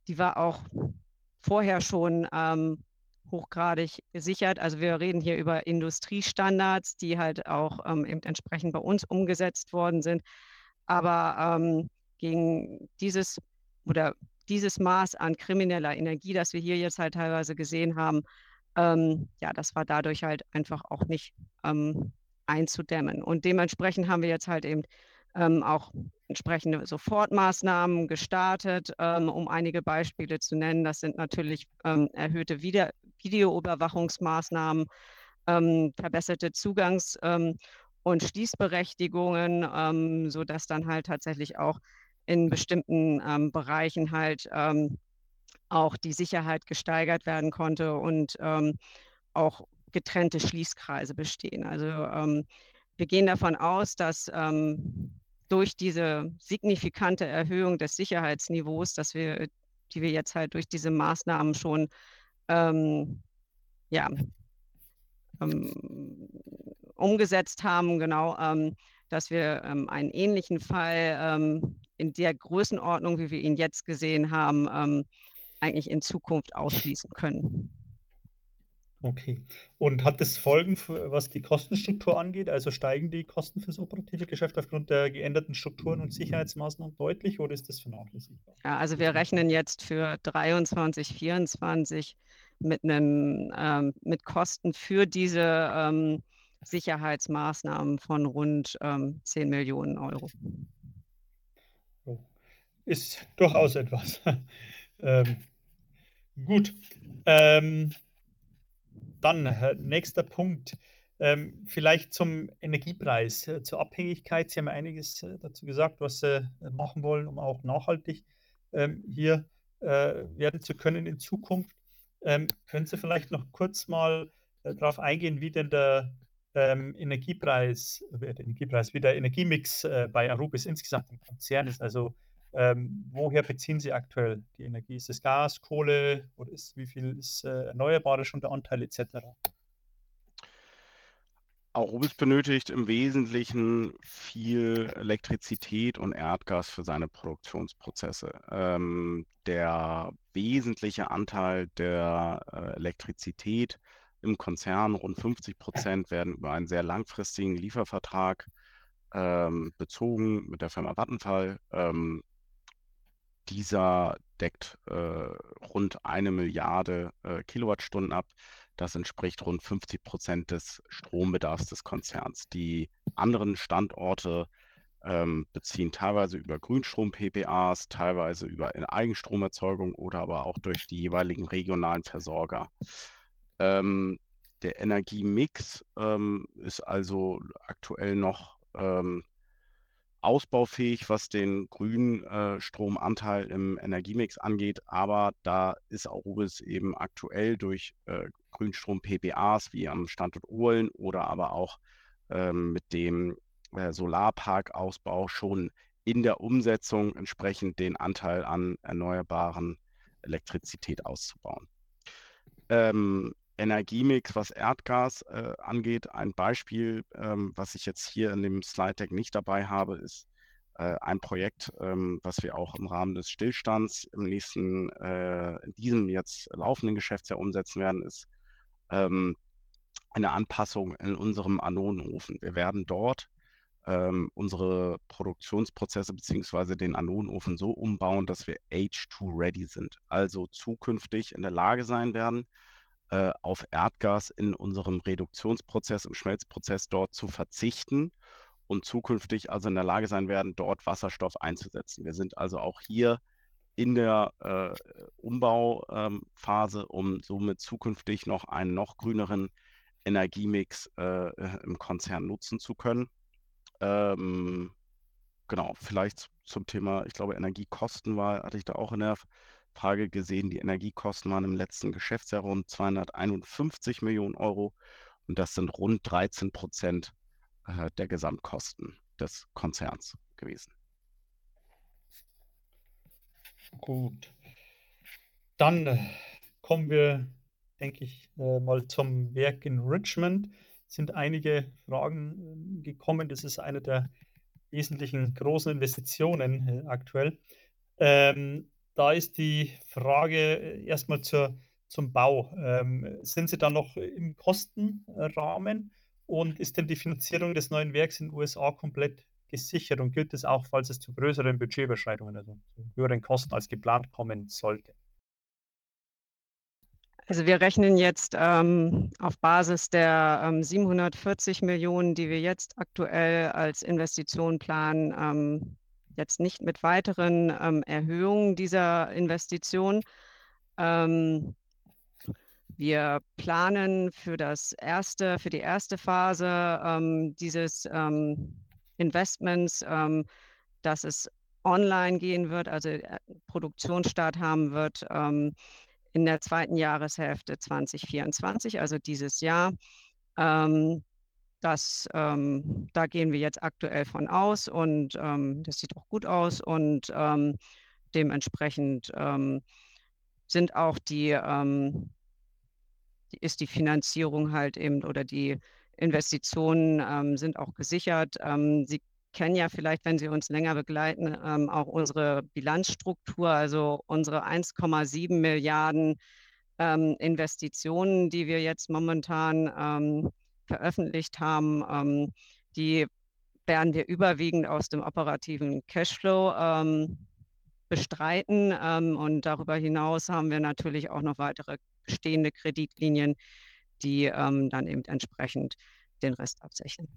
Speaker 2: die war auch vorher schon ähm, hochgradig gesichert. Also wir reden hier über Industriestandards, die halt auch ähm, eben entsprechend bei uns umgesetzt worden sind. Aber ähm, gegen dieses oder dieses Maß an krimineller Energie, das wir hier jetzt halt teilweise gesehen haben, ähm, ja, das war dadurch halt einfach auch nicht ähm, einzudämmen. Und dementsprechend haben wir jetzt halt eben ähm, auch entsprechende Sofortmaßnahmen gestartet, ähm, um einige Beispiele zu nennen. Das sind natürlich ähm, erhöhte Video Videoüberwachungsmaßnahmen, ähm, verbesserte Zugangs- ähm, und Schließberechtigungen, ähm, sodass dann halt tatsächlich auch in bestimmten Bereichen halt auch die Sicherheit gesteigert werden konnte und auch getrennte Schließkreise bestehen. Also wir gehen davon aus, dass ähm, durch diese signifikante Erhöhung des Sicherheitsniveaus, dass wir, die wir jetzt halt durch diese Maßnahmen schon ähm, ja, ähm, umgesetzt haben, genau, ähm, dass wir ähm, einen ähnlichen Fall ähm, in der Größenordnung, wie wir ihn jetzt gesehen haben, eigentlich in Zukunft ausschließen können.
Speaker 3: Okay. Und hat das Folgen, was die Kostenstruktur angeht? Also steigen die Kosten fürs operative Geschäft aufgrund der geänderten Strukturen und Sicherheitsmaßnahmen deutlich oder ist das vernachlässigbar?
Speaker 2: Ja, also wir rechnen jetzt für 23, 24 mit einem ähm, mit Kosten für diese ähm, Sicherheitsmaßnahmen von rund ähm, 10 Millionen Euro.
Speaker 3: Oh. Ist durchaus etwas. ähm, gut. Ähm, dann äh, nächster Punkt. Ähm, vielleicht zum Energiepreis, äh, zur Abhängigkeit. Sie haben einiges äh, dazu gesagt, was Sie äh, machen wollen, um auch nachhaltig ähm, hier äh, werden zu können in Zukunft. Ähm, können Sie vielleicht noch kurz mal äh, darauf eingehen, wie denn der ähm, Energiepreis, der Energiepreis, wie der Energiemix bei Arubis insgesamt im Konzern ist? Also ähm, woher beziehen Sie aktuell die Energie? Ist es Gas, Kohle oder ist, wie viel ist äh, Erneuerbare schon der Anteil etc.?
Speaker 1: Aurobis benötigt im Wesentlichen viel Elektrizität und Erdgas für seine Produktionsprozesse. Ähm, der wesentliche Anteil der äh, Elektrizität im Konzern, rund 50 Prozent, werden über einen sehr langfristigen Liefervertrag ähm, bezogen mit der Firma Vattenfall. Ähm, dieser deckt äh, rund eine Milliarde äh, Kilowattstunden ab. Das entspricht rund 50 Prozent des Strombedarfs des Konzerns. Die anderen Standorte ähm, beziehen teilweise über Grünstrom-PPAs, teilweise über Eigenstromerzeugung oder aber auch durch die jeweiligen regionalen Versorger. Ähm, der Energiemix ähm, ist also aktuell noch ähm, ausbaufähig, was den grünen äh, Stromanteil im Energiemix angeht, aber da ist Aurubis eben aktuell durch äh, Grünstrom-PPAs wie am Standort Uhlen oder aber auch ähm, mit dem äh, Solarparkausbau schon in der Umsetzung entsprechend den Anteil an erneuerbaren Elektrizität auszubauen. Ähm, Energiemix, was Erdgas äh, angeht. Ein Beispiel, ähm, was ich jetzt hier in dem Slide Deck nicht dabei habe, ist äh, ein Projekt, ähm, was wir auch im Rahmen des Stillstands im nächsten, äh, in diesem jetzt laufenden Geschäftsjahr umsetzen werden, ist ähm, eine Anpassung in unserem Anonofen. Wir werden dort ähm, unsere Produktionsprozesse bzw. den Anonofen so umbauen, dass wir H2-ready sind, also zukünftig in der Lage sein werden, äh, auf Erdgas in unserem Reduktionsprozess, im Schmelzprozess dort zu verzichten und zukünftig also in der Lage sein werden, dort Wasserstoff einzusetzen. Wir sind also auch hier in der äh, Umbauphase, ähm, um somit zukünftig noch einen noch grüneren Energiemix äh, im Konzern nutzen zu können. Ähm, genau, vielleicht zum Thema, ich glaube, Energiekosten war, hatte ich da auch in der Frage gesehen, die Energiekosten waren im letzten Geschäftsjahr rund 251 Millionen Euro. Und das sind rund 13 Prozent äh, der Gesamtkosten des Konzerns gewesen.
Speaker 3: Gut. Dann äh, kommen wir, denke ich, äh, mal zum Werk in Richmond. Es sind einige Fragen gekommen. Das ist eine der wesentlichen großen Investitionen aktuell. Ähm, da ist die Frage erstmal zur, zum Bau. Ähm, sind Sie da noch im Kostenrahmen und ist denn die Finanzierung des neuen Werks in den USA komplett gesichert und gilt das auch, falls es zu größeren Budgetüberschreitungen, also zu höheren Kosten als geplant kommen sollte?
Speaker 2: Also wir rechnen jetzt ähm, auf Basis der ähm, 740 Millionen, die wir jetzt aktuell als Investition planen, ähm, jetzt nicht mit weiteren ähm, Erhöhungen dieser Investition. Ähm, wir planen für das erste, für die erste Phase ähm, dieses Investments, ähm, dass es online gehen wird, also äh, Produktionsstart haben wird ähm, in der zweiten Jahreshälfte 2024, also dieses Jahr. Ähm, das, ähm, da gehen wir jetzt aktuell von aus und ähm, das sieht auch gut aus und ähm, dementsprechend sind auch die, ist die Finanzierung halt eben oder die Investitionen ähm, sind auch gesichert. Ähm, Sie kennen ja vielleicht, wenn Sie uns länger begleiten, ähm, auch unsere Bilanzstruktur, also unsere 1,7 Milliarden ähm, Investitionen, die wir jetzt momentan ähm, veröffentlicht haben, ähm, die werden wir überwiegend aus dem operativen Cashflow bestreiten. und darüber hinaus haben wir natürlich auch noch weitere bestehende Kreditlinien, die ähm, dann eben entsprechend den Rest absichern.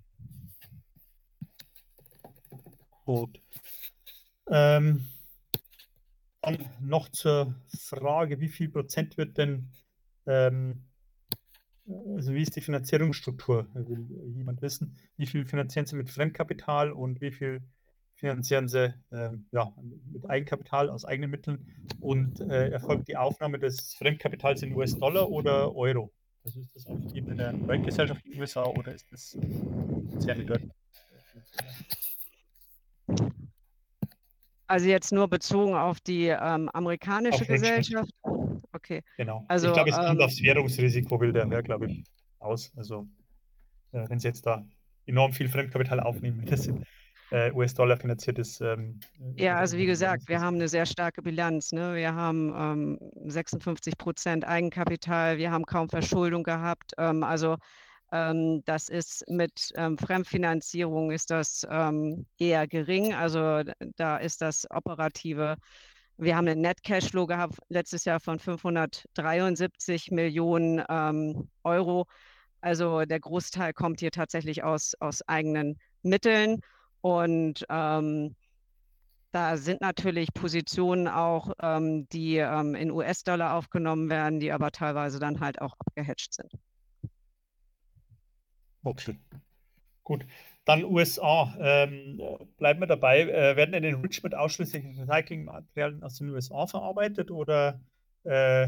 Speaker 3: Gut. Ähm, dann noch zur Frage, wie viel Prozent wird denn, ähm, also wie ist die Finanzierungsstruktur? Will jemand wissen, wie viel finanzieren Sie mit Fremdkapital und wie viel finanzieren Sie äh, ja, mit Eigenkapital aus eigenen Mitteln und äh, erfolgt die Aufnahme des Fremdkapitals in US-Dollar oder Euro? Also ist das auf Ebene der Projektgesellschaft in den USA oder ist das Konzerne dort?
Speaker 2: Also jetzt nur bezogen auf die ähm, amerikanische auf Gesellschaft.
Speaker 3: Okay. Genau. Also, ich glaube, es kommt ähm, aufs Währungsrisiko, will der Herr, glaube ich, aus. Also äh, wenn Sie jetzt da enorm viel Fremdkapital aufnehmen, das sind äh, US-Dollar finanziertes. Ähm,
Speaker 2: äh, ja, also wie gesagt, wir haben eine sehr starke Bilanz. Ne? Wir haben ähm, 56 Prozent Eigenkapital, wir haben kaum Verschuldung gehabt. Ähm, also ähm, das ist mit ähm, Fremdfinanzierung ist das ähm, eher gering. Also da ist das operative. Wir haben einen Net Cashflow gehabt letztes Jahr von 573 Millionen Euro. Also der Großteil kommt hier tatsächlich aus, aus eigenen Mitteln. Und ähm, da sind natürlich Positionen auch, ähm, die ähm, in US-Dollar aufgenommen werden, die aber teilweise dann halt auch abgehatcht sind.
Speaker 3: Okay, gut. Dann USA. Ähm, bleiben wir dabei. Äh, werden in den Richmond ausschließlich Recyclingmaterialien aus den USA verarbeitet oder äh,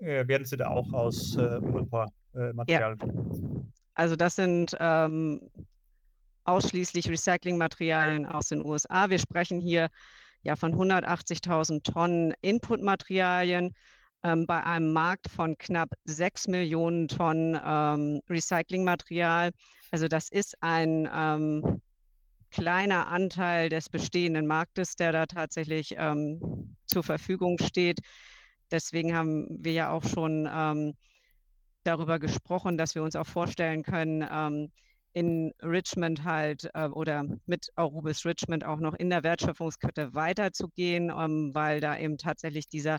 Speaker 3: äh, werden sie da auch aus äh, Europa äh, Materialien?
Speaker 2: Ja. Also das sind ähm, ausschließlich Recyclingmaterialien aus den USA. Wir sprechen hier ja von 180.000 Tonnen Inputmaterialien ähm, bei einem Markt von knapp 6 Millionen Tonnen ähm, Recyclingmaterial. Also das ist ein ähm, kleiner Anteil des bestehenden Marktes, der da tatsächlich ähm, zur Verfügung steht. Deswegen haben wir ja auch schon ähm, darüber gesprochen, dass wir uns auch vorstellen können, ähm, in Richmond halt äh, oder mit Aurubis Richmond auch noch in der Wertschöpfungskette weiterzugehen, ähm, weil da eben tatsächlich dieser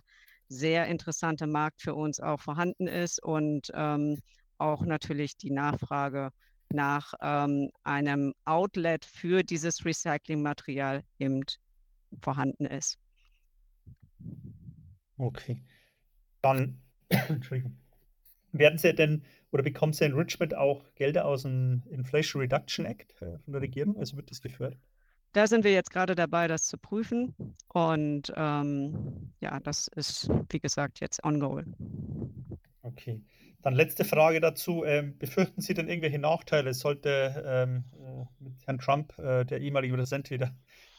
Speaker 2: sehr interessante Markt für uns auch vorhanden ist und ähm, auch natürlich die Nachfrage nach ähm, einem Outlet für dieses Recyclingmaterial eben vorhanden ist.
Speaker 3: Okay. Dann. Werden Sie denn oder bekommt sie in Richmond auch Gelder aus dem Inflation Reduction Act von der Regierung? Also wird das gefördert?
Speaker 2: Da sind wir jetzt gerade dabei, das zu prüfen. Und ähm, ja, das ist, wie gesagt, jetzt ongoing.
Speaker 3: Okay. Dann letzte Frage dazu. Ähm, befürchten Sie denn irgendwelche Nachteile, sollte ähm, äh, mit Herrn Trump äh, der ehemalige Präsident wieder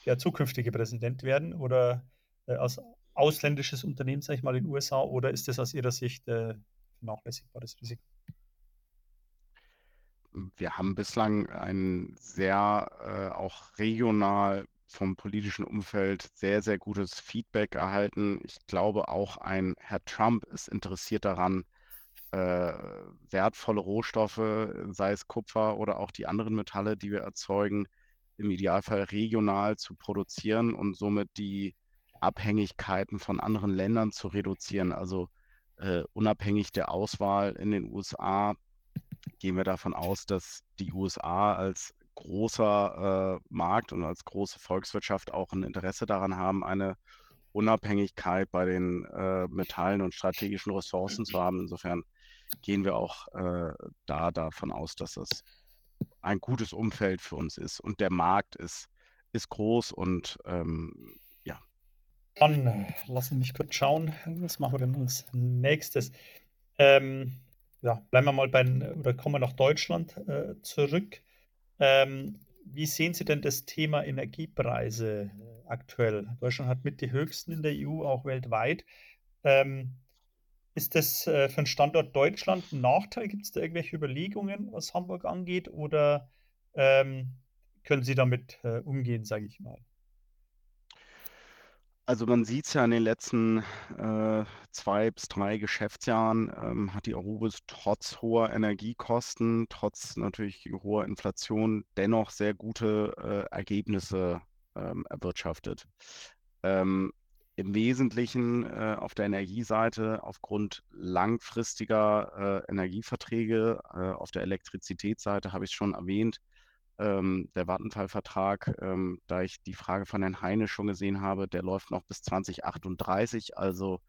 Speaker 3: der zukünftige Präsident werden oder äh, als ausländisches Unternehmen, sage ich mal, in den USA, oder ist das aus Ihrer Sicht äh, vernachlässigbares Risiko?
Speaker 1: Wir haben bislang ein sehr äh, auch regional vom politischen Umfeld sehr, sehr gutes Feedback erhalten. Ich glaube auch ein Herr Trump ist interessiert daran, äh, wertvolle Rohstoffe, sei es Kupfer oder auch die anderen Metalle, die wir erzeugen, im Idealfall regional zu produzieren und somit die Abhängigkeiten von anderen Ländern zu reduzieren. Also äh, unabhängig der Auswahl in den USA gehen wir davon aus, dass die USA als großer äh, Markt und als große Volkswirtschaft auch ein Interesse daran haben, eine Unabhängigkeit bei den äh, Metallen und strategischen Ressourcen zu haben. Insofern gehen wir auch äh, da davon aus, dass das ein gutes Umfeld für uns ist. Und der Markt ist, ist groß und ähm, ja.
Speaker 3: Dann äh, lassen mich kurz schauen. Was machen wir denn als nächstes? Ähm, ja, bleiben wir mal bei, oder kommen wir nach Deutschland äh, zurück. Ähm, wie sehen Sie denn das Thema Energiepreise äh, aktuell? Deutschland hat mit die höchsten in der EU, auch weltweit. Ähm, ist das äh, für den Standort Deutschland ein Nachteil? Gibt es da irgendwelche Überlegungen, was Hamburg angeht? Oder ähm, können Sie damit äh, umgehen, sage ich mal?
Speaker 1: Also man sieht es ja in den letzten äh, zwei bis drei Geschäftsjahren, ähm, hat die Arubis trotz hoher Energiekosten, trotz natürlich hoher Inflation dennoch sehr gute äh, Ergebnisse ähm, erwirtschaftet. Ähm, Im Wesentlichen äh, auf der Energieseite aufgrund langfristiger äh, Energieverträge, äh, auf der Elektrizitätsseite habe ich es schon erwähnt, ähm, der Vattenfall-Vertrag, ähm, da ich die Frage von Herrn Heine schon gesehen habe, der läuft noch bis 2038. Also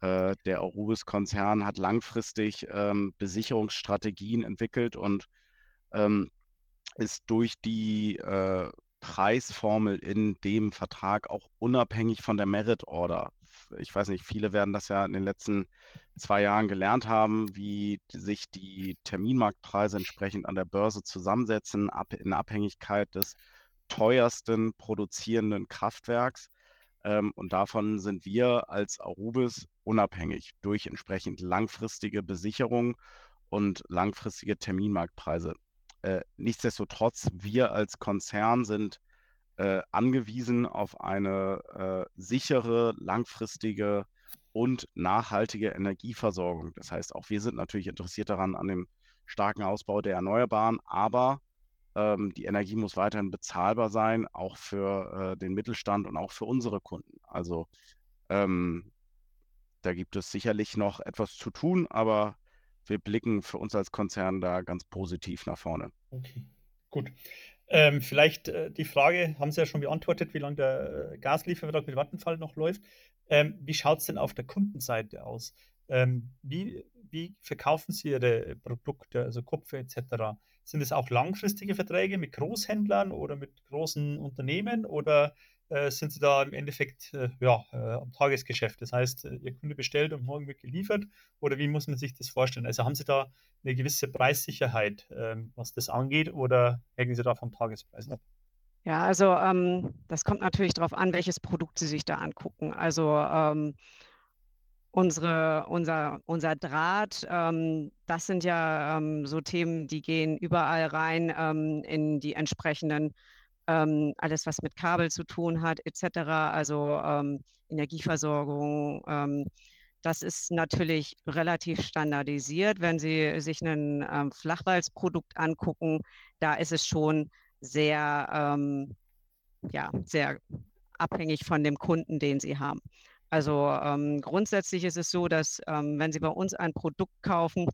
Speaker 1: äh, der Arubis-Konzern hat langfristig ähm, Besicherungsstrategien entwickelt und ähm, ist durch die äh, Preisformel in dem Vertrag auch unabhängig von der Merit Order. Ich weiß nicht, viele werden das ja in den letzten zwei Jahren gelernt haben, wie sich die Terminmarktpreise entsprechend an der Börse zusammensetzen, in Abhängigkeit des teuersten produzierenden Kraftwerks. Ähm, und davon sind wir als Arubis unabhängig durch entsprechend langfristige Besicherung und langfristige Terminmarktpreise. Äh, nichtsdestotrotz, wir als Konzern sind äh, angewiesen auf eine äh, sichere, langfristige und nachhaltige Energieversorgung. Das heißt, auch wir sind natürlich interessiert daran, an dem starken Ausbau der Erneuerbaren, aber ähm, die Energie muss weiterhin bezahlbar sein, auch für äh, den Mittelstand und auch für unsere Kunden. Also ähm, da gibt es sicherlich noch etwas zu tun, aber wir blicken für uns als Konzern da ganz positiv nach vorne.
Speaker 3: Okay, gut. Ähm, vielleicht äh, die Frage, haben Sie ja schon beantwortet, wie lange der äh, Gasliefervertrag mit Vattenfall noch läuft. Ähm, wie schaut es denn auf der Kundenseite aus? Ähm, wie, wie verkaufen Sie Ihre Produkte, also Kupfer etc.? Sind es auch langfristige Verträge mit Großhändlern oder mit großen Unternehmen oder äh, sind Sie da im Endeffekt äh, ja, äh, am Tagesgeschäft? Das heißt, äh, Ihr Kunde bestellt und morgen wird geliefert oder wie muss man sich das vorstellen? Also haben Sie da eine gewisse Preissicherheit, ähm, was das angeht oder hängen Sie da vom Tagespreis ab?
Speaker 2: Ja, also ähm, das kommt natürlich darauf an, welches Produkt Sie sich da angucken. Also ähm, unsere, unser, unser Draht, ähm, das sind ja ähm, so Themen, die gehen überall rein ähm, in die entsprechenden, ähm, alles was mit Kabel zu tun hat, etc. Also Energieversorgung. das ist natürlich relativ standardisiert. Wenn Sie sich ein Flachwalzprodukt angucken, da ist es schon sehr, ähm, ja, sehr abhängig von dem Kunden, den Sie haben. Also ähm, grundsätzlich ist es so, dass ähm, wenn Sie bei uns ein Produkt kaufen,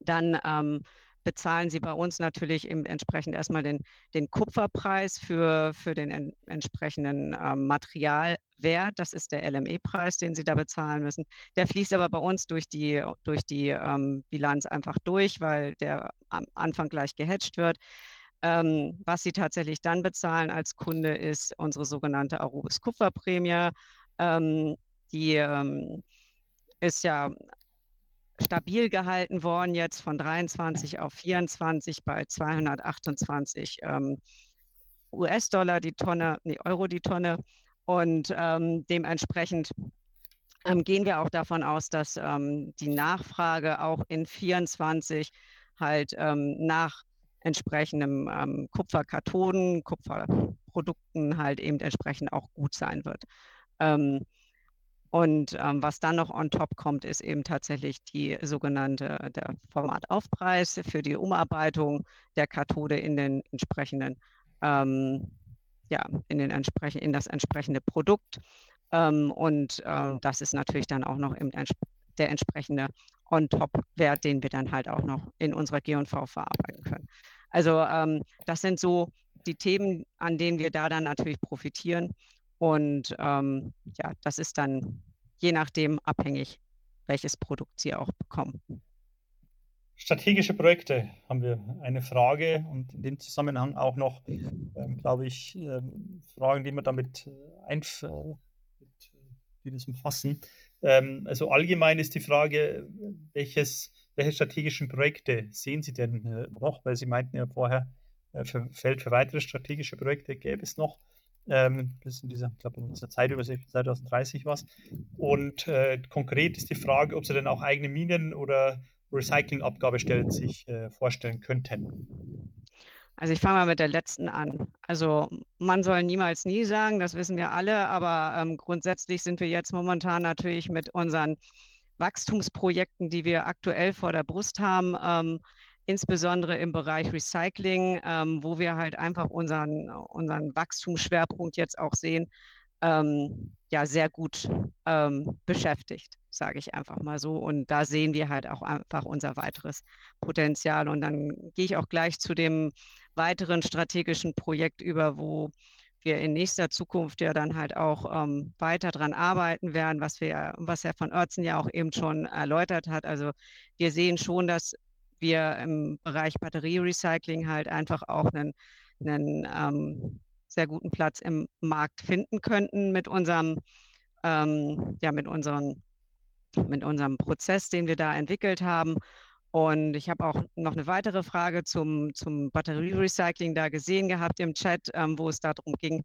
Speaker 2: dann ähm, bezahlen Sie bei uns natürlich im, entsprechend erstmal den, den Kupferpreis für, für den en, entsprechenden ähm, Materialwert. Das ist der LME-Preis, den Sie da bezahlen müssen. Der fließt aber bei uns durch die, durch die ähm, Bilanz einfach durch, weil der am Anfang gleich gehatcht wird. Ähm, was Sie tatsächlich dann bezahlen als Kunde ist unsere sogenannte Arubis Kupferprämie. Ähm, die ähm, ist ja stabil gehalten worden, jetzt von 23 auf 24 bei 228 ähm, US-Dollar die Tonne, nee, Euro die Tonne. Und ähm, dementsprechend ähm, gehen wir auch davon aus, dass ähm, die Nachfrage auch in 24 halt ähm, nach entsprechendem ähm, Kupferkathoden, Kupferprodukten halt eben entsprechend auch gut sein wird. Und ähm, was dann noch on top kommt, ist eben tatsächlich die sogenannte der Formataufpreis für die Umarbeitung der Kathode in den entsprechenden ähm, ja, in, den entsprech in das entsprechende Produkt. Ähm, und äh, das ist natürlich dann auch noch der entsprechende On-Top-Wert, den wir dann halt auch noch in unserer G&V verarbeiten können. Also ähm, das sind so die Themen, an denen wir da dann natürlich profitieren. Und ähm, ja, das ist dann je nachdem abhängig, welches Produkt Sie auch bekommen.
Speaker 3: Strategische Projekte haben wir eine Frage und in dem Zusammenhang auch noch, ähm, glaube ich, ähm, Fragen, die man damit äh, einf äh, äh, die das umfassen. Ähm, also allgemein ist die Frage, welches, welche strategischen Projekte sehen Sie denn noch? Weil Sie meinten ja vorher, äh, für, Feld für weitere strategische Projekte gäbe es noch. Ähm, bis in dieser, ich glaube, in dieser Zeit über 2030 was. Und äh, konkret ist die Frage, ob Sie denn auch eigene Minen oder Recyclingabgabe stellen, sich äh, vorstellen könnten.
Speaker 2: Also ich fange mal mit der letzten an. Also man soll niemals nie sagen, das wissen wir alle, aber ähm, grundsätzlich sind wir jetzt momentan natürlich mit unseren Wachstumsprojekten, die wir aktuell vor der Brust haben, ähm, insbesondere im Bereich Recycling, ähm, wo wir halt einfach unseren, unseren Wachstumsschwerpunkt jetzt auch sehen, ähm, ja, sehr gut ähm, beschäftigt, sage ich einfach mal so. Und da sehen wir halt auch einfach unser weiteres Potenzial. Und dann gehe ich auch gleich zu dem weiteren strategischen Projekt über, wo wir in nächster Zukunft ja dann halt auch ähm, weiter dran arbeiten werden, was wir, was Herr von Oertzen ja auch eben schon erläutert hat. Also wir sehen schon, dass wir im Bereich Batterierecycling halt einfach auch einen, einen ähm, sehr guten Platz im Markt finden könnten mit unserem, ähm, ja, mit unserem, mit unserem Prozess, den wir da entwickelt haben. Und ich habe auch noch eine weitere Frage zum, zum Batterierecycling da gesehen gehabt im Chat, ähm, wo es darum ging,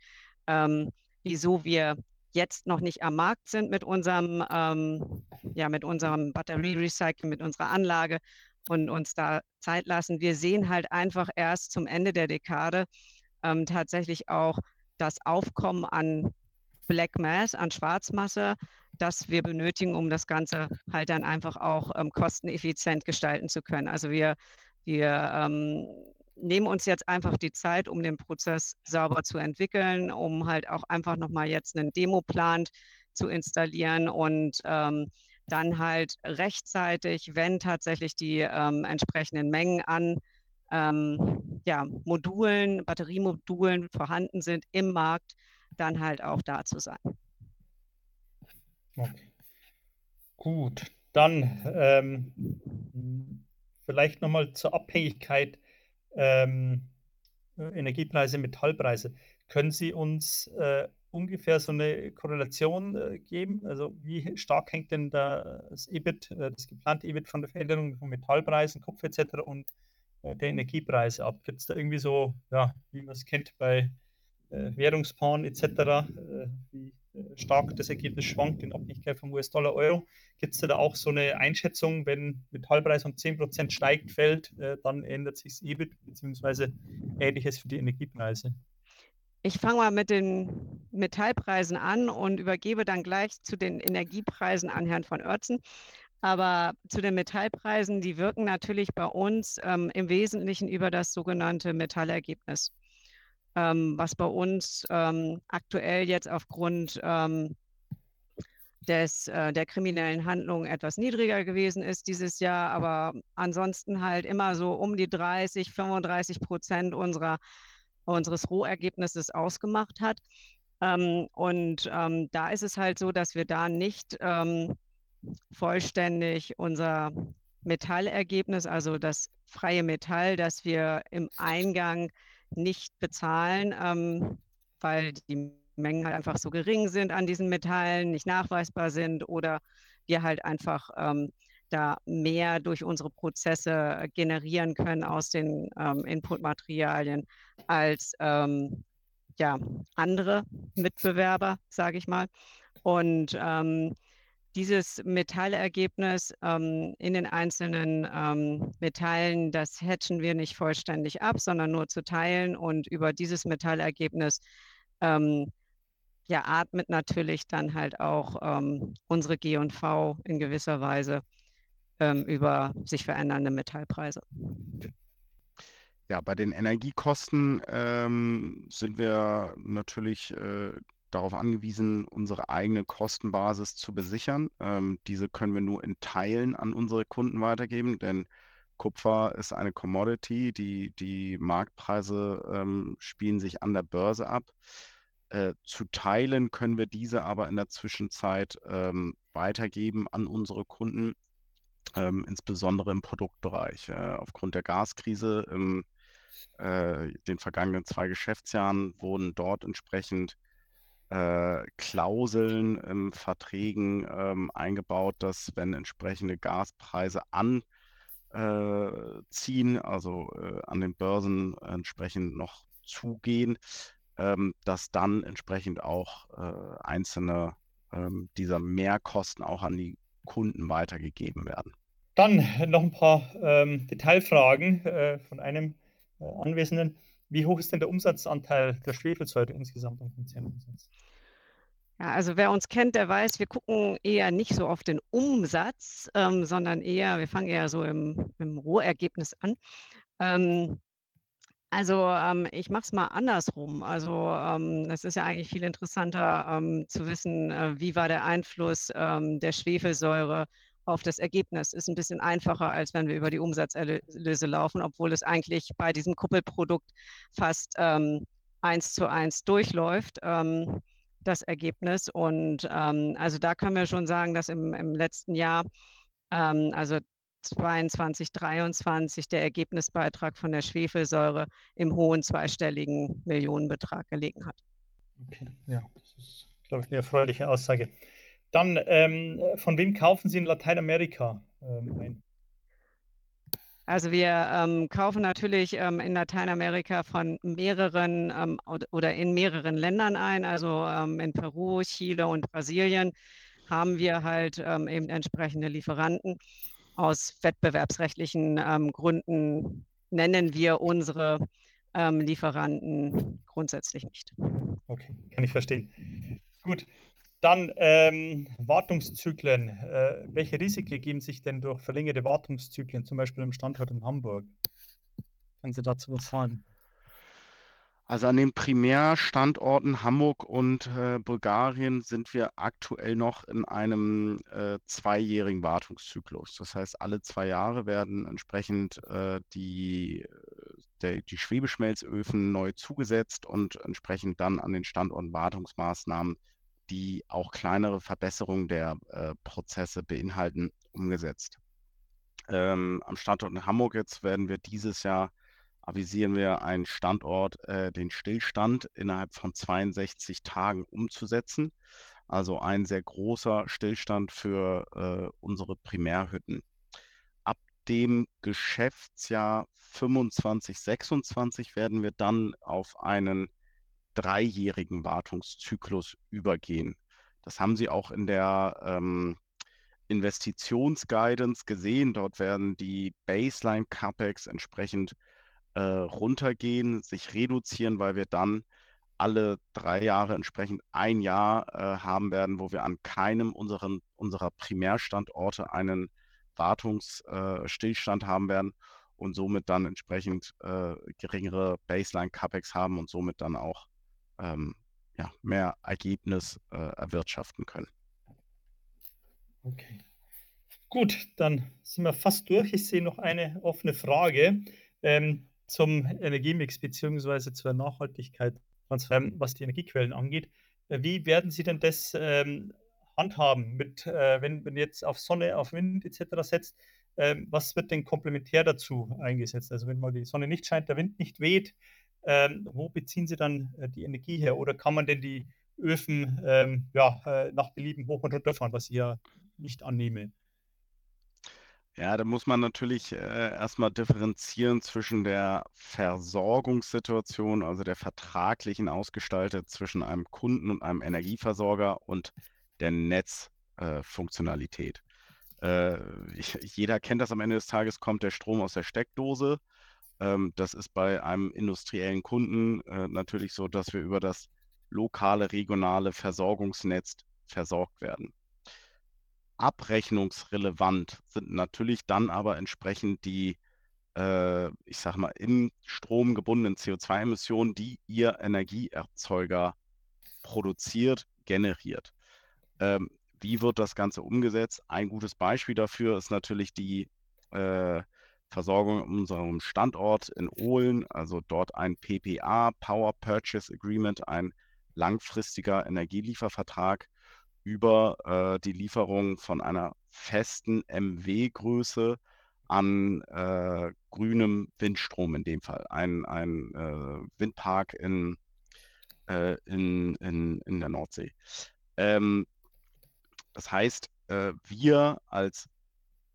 Speaker 2: ähm, wieso wir jetzt noch nicht am Markt sind mit unserem, ähm, ja, mit unserem Batterierecycling, mit unserer Anlage und uns da Zeit lassen. Wir sehen halt einfach erst zum Ende der Dekade ähm, tatsächlich auch das Aufkommen an Black Mass, an Schwarzmasse, das wir benötigen, um das Ganze halt dann einfach auch ähm, kosteneffizient gestalten zu können. Also wir, wir ähm, nehmen uns jetzt einfach die Zeit, um den Prozess sauber zu entwickeln, um halt auch einfach nochmal jetzt einen Demoplan zu installieren und ähm, dann halt rechtzeitig, wenn tatsächlich die ähm, entsprechenden Mengen an ähm, ja, Modulen, Batteriemodulen vorhanden sind im Markt, dann halt auch da zu sein.
Speaker 3: Okay. Gut, dann ähm, vielleicht nochmal zur Abhängigkeit ähm, Energiepreise, Metallpreise. Können Sie uns äh, ungefähr so eine Korrelation äh, geben? Also wie stark hängt denn da das EBIT, äh, das geplante EBIT von der Veränderung von Metallpreisen, Kupfer etc. und äh, der Energiepreise ab? Gibt es da irgendwie so, ja, wie man es kennt bei äh, Währungspaaren etc., äh, wie äh, stark das Ergebnis schwankt in Abhängigkeit vom US-Dollar, Euro? Gibt es da auch so eine Einschätzung, wenn Metallpreis um 10% steigt, fällt, dann ändert sich das EBIT, beziehungsweise ähnliches für die Energiepreise?
Speaker 2: Ich fange mal mit den Metallpreisen an und übergebe dann gleich zu den Energiepreisen an Herrn von Oertzen. Aber zu den Metallpreisen, die wirken natürlich bei uns ähm, im Wesentlichen über das sogenannte Metallergebnis, ähm, was bei uns ähm, aktuell jetzt aufgrund ähm, des, äh, der kriminellen Handlung etwas niedriger gewesen ist dieses Jahr, aber ansonsten halt immer so um die 30, 35 Prozent unserer unseres Rohergebnisses ausgemacht hat. Ähm, und ähm, da ist es halt so, dass wir da nicht ähm, vollständig unser Metallergebnis, also das freie Metall, das wir im Eingang nicht bezahlen, ähm, weil die Mengen halt einfach so gering sind an diesen Metallen, nicht nachweisbar sind oder wir halt einfach ähm, da mehr durch unsere Prozesse generieren können aus den ähm, Inputmaterialien als ähm, ja, andere Mitbewerber, sage ich mal. Und ähm, dieses Metallergebnis ähm, in den einzelnen ähm, Metallen, das hatchen wir nicht vollständig ab, sondern nur zu teilen. Und über dieses Metallergebnis ähm, ja, atmet natürlich dann halt auch ähm, unsere G&V in gewisser Weise ähm, über sich verändernde Metallpreise.
Speaker 1: Ja, bei den Energiekosten ähm, sind wir natürlich äh, darauf angewiesen, unsere eigene Kostenbasis zu besichern. Ähm, diese können wir nur in Teilen an unsere Kunden weitergeben, denn Kupfer ist eine Commodity, die, die Marktpreise ähm, spielen sich an der Börse ab. Äh, zu teilen können wir diese aber in der Zwischenzeit ähm, weitergeben an unsere Kunden, ähm, insbesondere im Produktbereich. Äh, aufgrund der Gaskrise in äh, den vergangenen zwei Geschäftsjahren wurden dort entsprechend äh, Klauseln in Verträgen ähm, eingebaut, dass wenn entsprechende Gaspreise anziehen, äh, also äh, an den Börsen entsprechend noch zugehen, ähm, dass dann entsprechend auch äh, einzelne ähm, dieser Mehrkosten auch an die Kunden weitergegeben werden.
Speaker 3: Dann noch ein paar ähm, Detailfragen äh, von einem äh, Anwesenden. Wie hoch ist denn der Umsatzanteil der Schwefelsäure insgesamt am Konzernumsatz?
Speaker 2: Ja, also wer uns kennt, der weiß, wir gucken eher nicht so auf den Umsatz, ähm, sondern eher, wir fangen eher so im, im Rohergebnis an. Ähm, also ähm, ich mache es mal andersrum. Also ähm, es ist ja eigentlich viel interessanter ähm, zu wissen, äh, wie war der Einfluss ähm, der Schwefelsäure auf das Ergebnis. Ist ein bisschen einfacher, als wenn wir über die Umsatzerlöse laufen, obwohl es eigentlich bei diesem Kuppelprodukt fast ähm, eins zu eins durchläuft, ähm, das Ergebnis. Und also da können wir schon sagen, dass im, im letzten Jahr, also 22, 23 der Ergebnisbeitrag von der Schwefelsäure im hohen zweistelligen Millionenbetrag gelegen hat.
Speaker 3: Okay, ja, das ist, glaube ich, eine erfreuliche Aussage. Dann, ähm, von wem kaufen Sie in Lateinamerika ähm, ein?
Speaker 2: Also wir ähm, kaufen natürlich ähm, in Lateinamerika von mehreren ähm, oder in mehreren Ländern ein. Also ähm, in Peru, Chile und Brasilien haben wir halt ähm, eben entsprechende Lieferanten aus wettbewerbsrechtlichen ähm, Gründen nennen wir unsere Lieferanten grundsätzlich nicht.
Speaker 3: Okay, kann ich verstehen. Gut, dann ähm, Wartungszyklen. Äh, welche Risiken geben sich denn durch verlängerte Wartungszyklen, zum Beispiel im Standort in Hamburg? Können Sie dazu was sagen?
Speaker 1: Also an den Primärstandorten Hamburg und äh, Bulgarien sind wir aktuell noch in einem äh, zweijährigen Wartungszyklus. Das heißt, alle zwei Jahre werden entsprechend äh, die, der, die Schwebeschmelzöfen neu zugesetzt und entsprechend dann an den Standorten Wartungsmaßnahmen, die auch kleinere Verbesserungen der äh, Prozesse beinhalten, umgesetzt. Ähm, am Standort in Hamburg jetzt werden wir dieses Jahr avisieren wir einen Standort, äh, den Stillstand innerhalb von 62 Tagen umzusetzen. Also ein sehr großer Stillstand für äh, unsere Primärhütten. Ab dem Geschäftsjahr 25, 26 werden wir dann auf einen dreijährigen Wartungszyklus übergehen. Das haben Sie auch in der ähm, Investitionsguidance gesehen. Dort werden die Baseline CAPEX entsprechend äh, runtergehen, sich reduzieren, weil wir dann alle drei Jahre entsprechend ein Jahr äh, haben werden, wo wir an keinem unseren, unserer Primärstandorte einen Wartungsstillstand äh, haben werden und somit dann entsprechend äh, geringere Baseline-CAPEX haben und somit dann auch ähm, ja, mehr Ergebnis äh, erwirtschaften können.
Speaker 3: Okay. Gut, dann sind wir fast durch. Ich sehe noch eine offene Frage. Ähm, zum Energiemix beziehungsweise zur Nachhaltigkeit, was die Energiequellen angeht. Äh, wie werden Sie denn das ähm, handhaben, mit, äh, wenn man jetzt auf Sonne, auf Wind etc. setzt? Ähm, was wird denn komplementär dazu eingesetzt? Also wenn mal die Sonne nicht scheint, der Wind nicht weht, ähm, wo beziehen Sie dann äh, die Energie her? Oder kann man denn die Öfen ähm, ja, äh, nach Belieben hoch und runter fahren, was ich ja nicht annehme?
Speaker 1: Ja, da muss man natürlich äh, erstmal differenzieren zwischen der Versorgungssituation, also der vertraglichen ausgestaltet zwischen einem Kunden und einem Energieversorger und der Netzfunktionalität. Äh, äh, jeder kennt das am Ende des Tages, kommt der Strom aus der Steckdose. Ähm, das ist bei einem industriellen Kunden äh, natürlich so, dass wir über das lokale, regionale Versorgungsnetz versorgt werden abrechnungsrelevant sind natürlich dann aber entsprechend die, äh, ich sag mal, im Strom gebundenen CO2-Emissionen, die Ihr Energieerzeuger produziert, generiert. Ähm, wie wird das Ganze umgesetzt? Ein gutes Beispiel dafür ist natürlich die äh, Versorgung in unserem Standort in Ohlen, also dort ein PPA, Power Purchase Agreement, ein langfristiger Energieliefervertrag, über äh, die Lieferung von einer festen MW-Größe an äh, grünem Windstrom in dem Fall. Ein, ein äh, Windpark in, äh, in, in, in der Nordsee. Ähm, das heißt, äh, wir als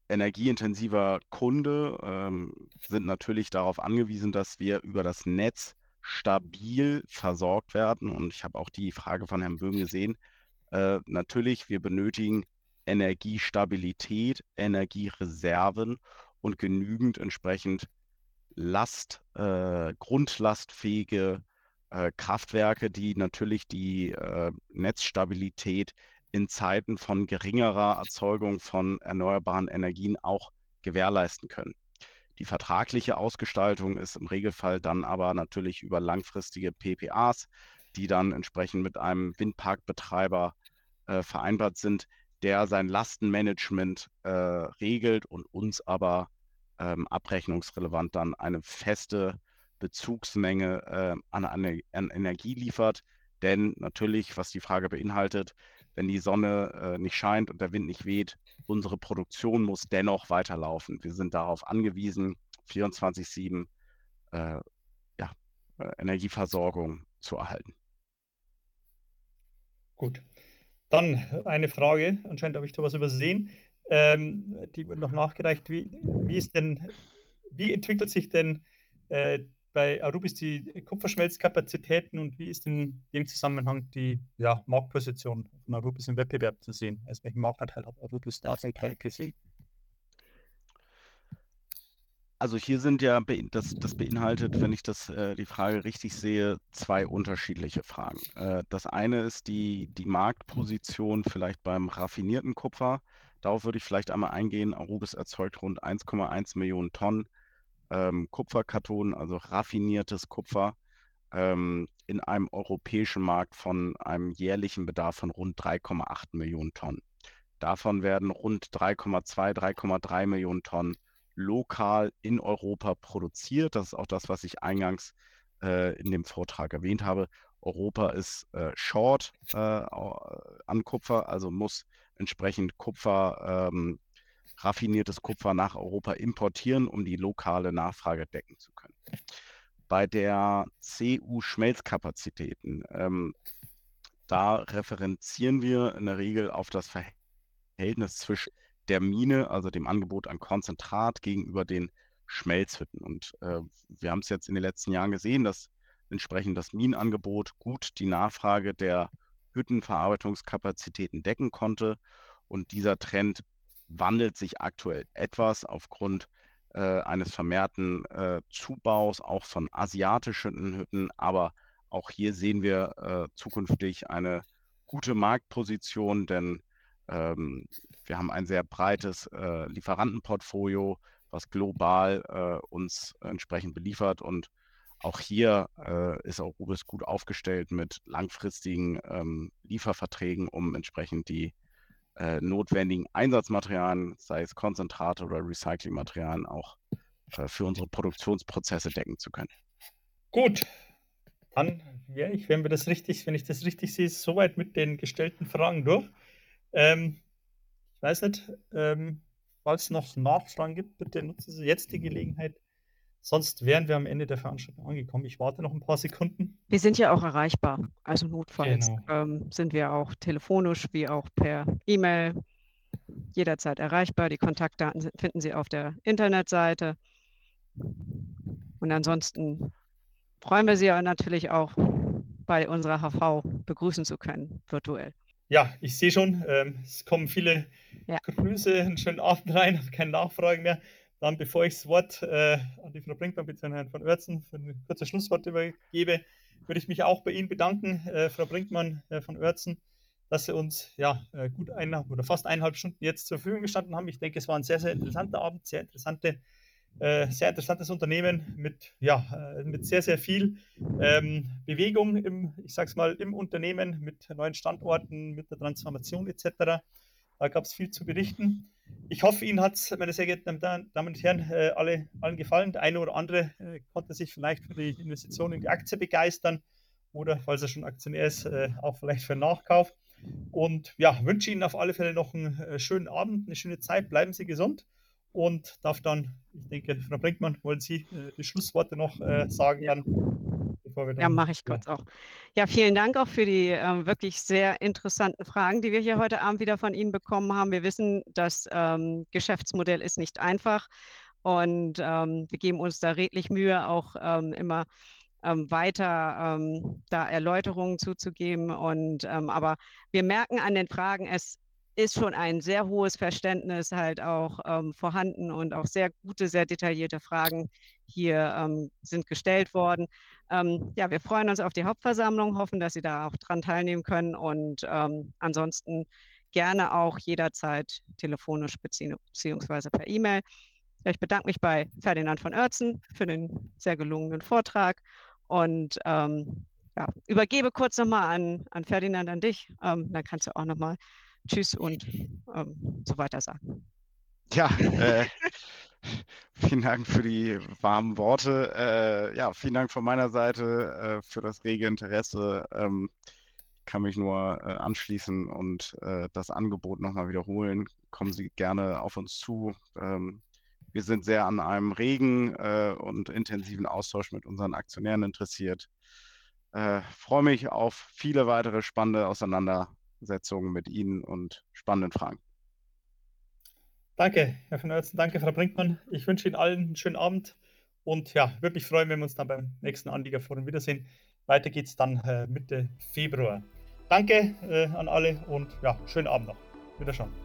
Speaker 1: energieintensiver Kunde ähm, sind natürlich darauf angewiesen, dass wir über das Netz stabil versorgt werden. Und ich habe auch die Frage von Herrn Böhm gesehen, äh, natürlich, wir benötigen Energiestabilität, Energiereserven und genügend entsprechend Last, äh, grundlastfähige äh, Kraftwerke, die natürlich die äh, Netzstabilität in Zeiten von geringerer Erzeugung von erneuerbaren Energien auch gewährleisten können. Die vertragliche Ausgestaltung ist im Regelfall dann aber natürlich über langfristige PPAs, die dann entsprechend mit einem Windparkbetreiber äh, vereinbart sind, der sein Lastenmanagement äh, regelt und uns aber ähm, abrechnungsrelevant dann eine feste Bezugsmenge äh, an, an, an, Energie liefert. Denn natürlich, was die Frage beinhaltet, wenn die Sonne äh, nicht scheint und der Wind nicht weht, unsere Produktion muss dennoch weiterlaufen. Wir sind darauf angewiesen, 24-7 äh, ja, äh, Energieversorgung zu erhalten.
Speaker 3: Gut. Dann eine Frage, anscheinend habe ich da was übersehen. Ähm, die wird noch nachgereicht. Wie, wie, denn, wie entwickelt sich denn äh, bei Arubis die Kupferschmelzkapazitäten und wie ist in dem Zusammenhang die ja, Marktposition von Arubis im Wettbewerb zu sehen? Also welchen Marktanteil hat Arubis da gesehen?
Speaker 1: Also hier sind ja, das, das beinhaltet, wenn ich das, äh, die Frage richtig sehe, zwei unterschiedliche Fragen. Äh, das eine ist die, die Marktposition vielleicht beim raffinierten Kupfer. Darauf würde ich vielleicht einmal eingehen. Arubis erzeugt rund 1,1 Millionen Tonnen ähm, Kupferkarton, also raffiniertes Kupfer, ähm, in einem europäischen Markt von einem jährlichen Bedarf von rund 3,8 Millionen Tonnen. Davon werden rund 3,2, 3,3 Millionen Tonnen lokal in Europa produziert. Das ist auch das, was ich eingangs äh, in dem Vortrag erwähnt habe. Europa ist äh, short äh, an Kupfer, also muss entsprechend Kupfer, ähm, raffiniertes Kupfer nach Europa importieren, um die lokale Nachfrage decken zu können. Bei der CU-Schmelzkapazitäten, ähm, da referenzieren wir in der Regel auf das Verhältnis zwischen der Mine, also dem Angebot an Konzentrat gegenüber den Schmelzhütten. Und äh, wir haben es jetzt in den letzten Jahren gesehen, dass entsprechend das Minenangebot gut die Nachfrage der Hüttenverarbeitungskapazitäten decken konnte. Und dieser Trend wandelt sich aktuell etwas aufgrund äh, eines vermehrten äh, Zubaus auch von asiatischen Hütten. Aber auch hier sehen wir äh, zukünftig eine gute Marktposition, denn ähm, wir haben ein sehr breites äh, Lieferantenportfolio, was global äh, uns entsprechend beliefert. Und auch hier äh, ist auch Rubis gut aufgestellt mit langfristigen ähm, Lieferverträgen, um entsprechend die äh, notwendigen Einsatzmaterialien, sei es Konzentrate oder Recyclingmaterialien, auch äh, für unsere Produktionsprozesse decken zu können.
Speaker 3: Gut, dann wäre ich, wenn wir das richtig, wenn ich das richtig sehe, soweit mit den gestellten Fragen durch. Ähm, weiß nicht, ähm, falls es noch Nachfragen gibt, bitte nutzen Sie jetzt die Gelegenheit. Sonst wären wir am Ende der Veranstaltung angekommen. Ich warte noch ein paar Sekunden.
Speaker 2: Wir sind ja auch erreichbar. Also notfalls genau. ähm, sind wir auch telefonisch wie auch per E-Mail jederzeit erreichbar. Die Kontaktdaten finden Sie auf der Internetseite. Und ansonsten freuen wir Sie natürlich auch bei unserer HV begrüßen zu können, virtuell.
Speaker 3: Ja, ich sehe schon, ähm, es kommen viele ja. Grüße, einen schönen Abend rein, keine Nachfragen mehr. Dann, bevor ich das Wort äh, an die Frau Brinkmann bzw. Herrn von Oertzen für ein kurzes Schlusswort übergebe, würde ich mich auch bei Ihnen bedanken, äh, Frau Brinkmann äh, von Oertzen, dass Sie uns ja äh, gut eineinhalb oder fast eineinhalb Stunden jetzt zur Verfügung gestanden haben. Ich denke, es war ein sehr, sehr interessanter Abend, sehr interessante äh, sehr interessantes Unternehmen mit, ja, äh, mit sehr, sehr viel ähm, Bewegung im, ich sag's mal, im Unternehmen, mit neuen Standorten, mit der Transformation etc. Da gab es viel zu berichten. Ich hoffe, Ihnen hat es, meine sehr geehrten Damen und Herren, äh, alle, allen gefallen. Der eine oder andere äh, konnte sich vielleicht für die Investition in die Aktie begeistern oder, falls er schon Aktionär ist, äh, auch vielleicht für einen Nachkauf. Und ja, wünsche Ihnen auf alle Fälle noch einen schönen Abend, eine schöne Zeit. Bleiben Sie gesund und darf dann, ich denke, Frau Brinkmann, wollen Sie die Schlussworte noch sagen dann?
Speaker 2: Dann, ja, mache ich kurz ja. auch. Ja, vielen Dank auch für die ähm, wirklich sehr interessanten Fragen, die wir hier heute Abend wieder von Ihnen bekommen haben. Wir wissen, das ähm, Geschäftsmodell ist nicht einfach und ähm, wir geben uns da redlich Mühe, auch ähm, immer ähm, weiter ähm, da Erläuterungen zuzugeben. Und aber wir merken an den Fragen, es ist schon ein sehr hohes Verständnis halt auch ähm, vorhanden und auch sehr gute, sehr detaillierte Fragen hier ähm, sind gestellt worden. Ähm, ja, wir freuen uns auf die Hauptversammlung, hoffen, dass Sie da auch dran teilnehmen können und ähm, ansonsten gerne auch jederzeit telefonisch bezieh beziehungsweise per E-Mail. Ich bedanke mich bei Ferdinand von Oertzen für den sehr gelungenen Vortrag und ähm, ja, übergebe kurz nochmal an, an Ferdinand, an dich. Ähm, dann kannst du auch nochmal Tschüss und ähm, so weiter sagen.
Speaker 1: Ja, äh, vielen Dank für die warmen Worte. Äh, ja, vielen Dank von meiner Seite äh, für das rege Interesse. Ähm, kann mich nur äh, anschließen und äh, das Angebot nochmal wiederholen. Kommen Sie gerne auf uns zu. Ähm, wir sind sehr an einem regen äh, und intensiven Austausch mit unseren Aktionären interessiert. freue mich auf viele weitere spannende Auseinandersetzungen mit Ihnen und spannenden Fragen.
Speaker 3: Danke, Herr von Oertzen, danke, Frau Brinkmann. Ich wünsche Ihnen allen einen schönen Abend und ja, würde mich freuen, wenn wir uns dann beim nächsten Anliegerforum wiedersehen. Weiter geht es dann äh, Mitte Februar. Danke äh, an alle und ja, schönen Abend noch. Wiederschauen.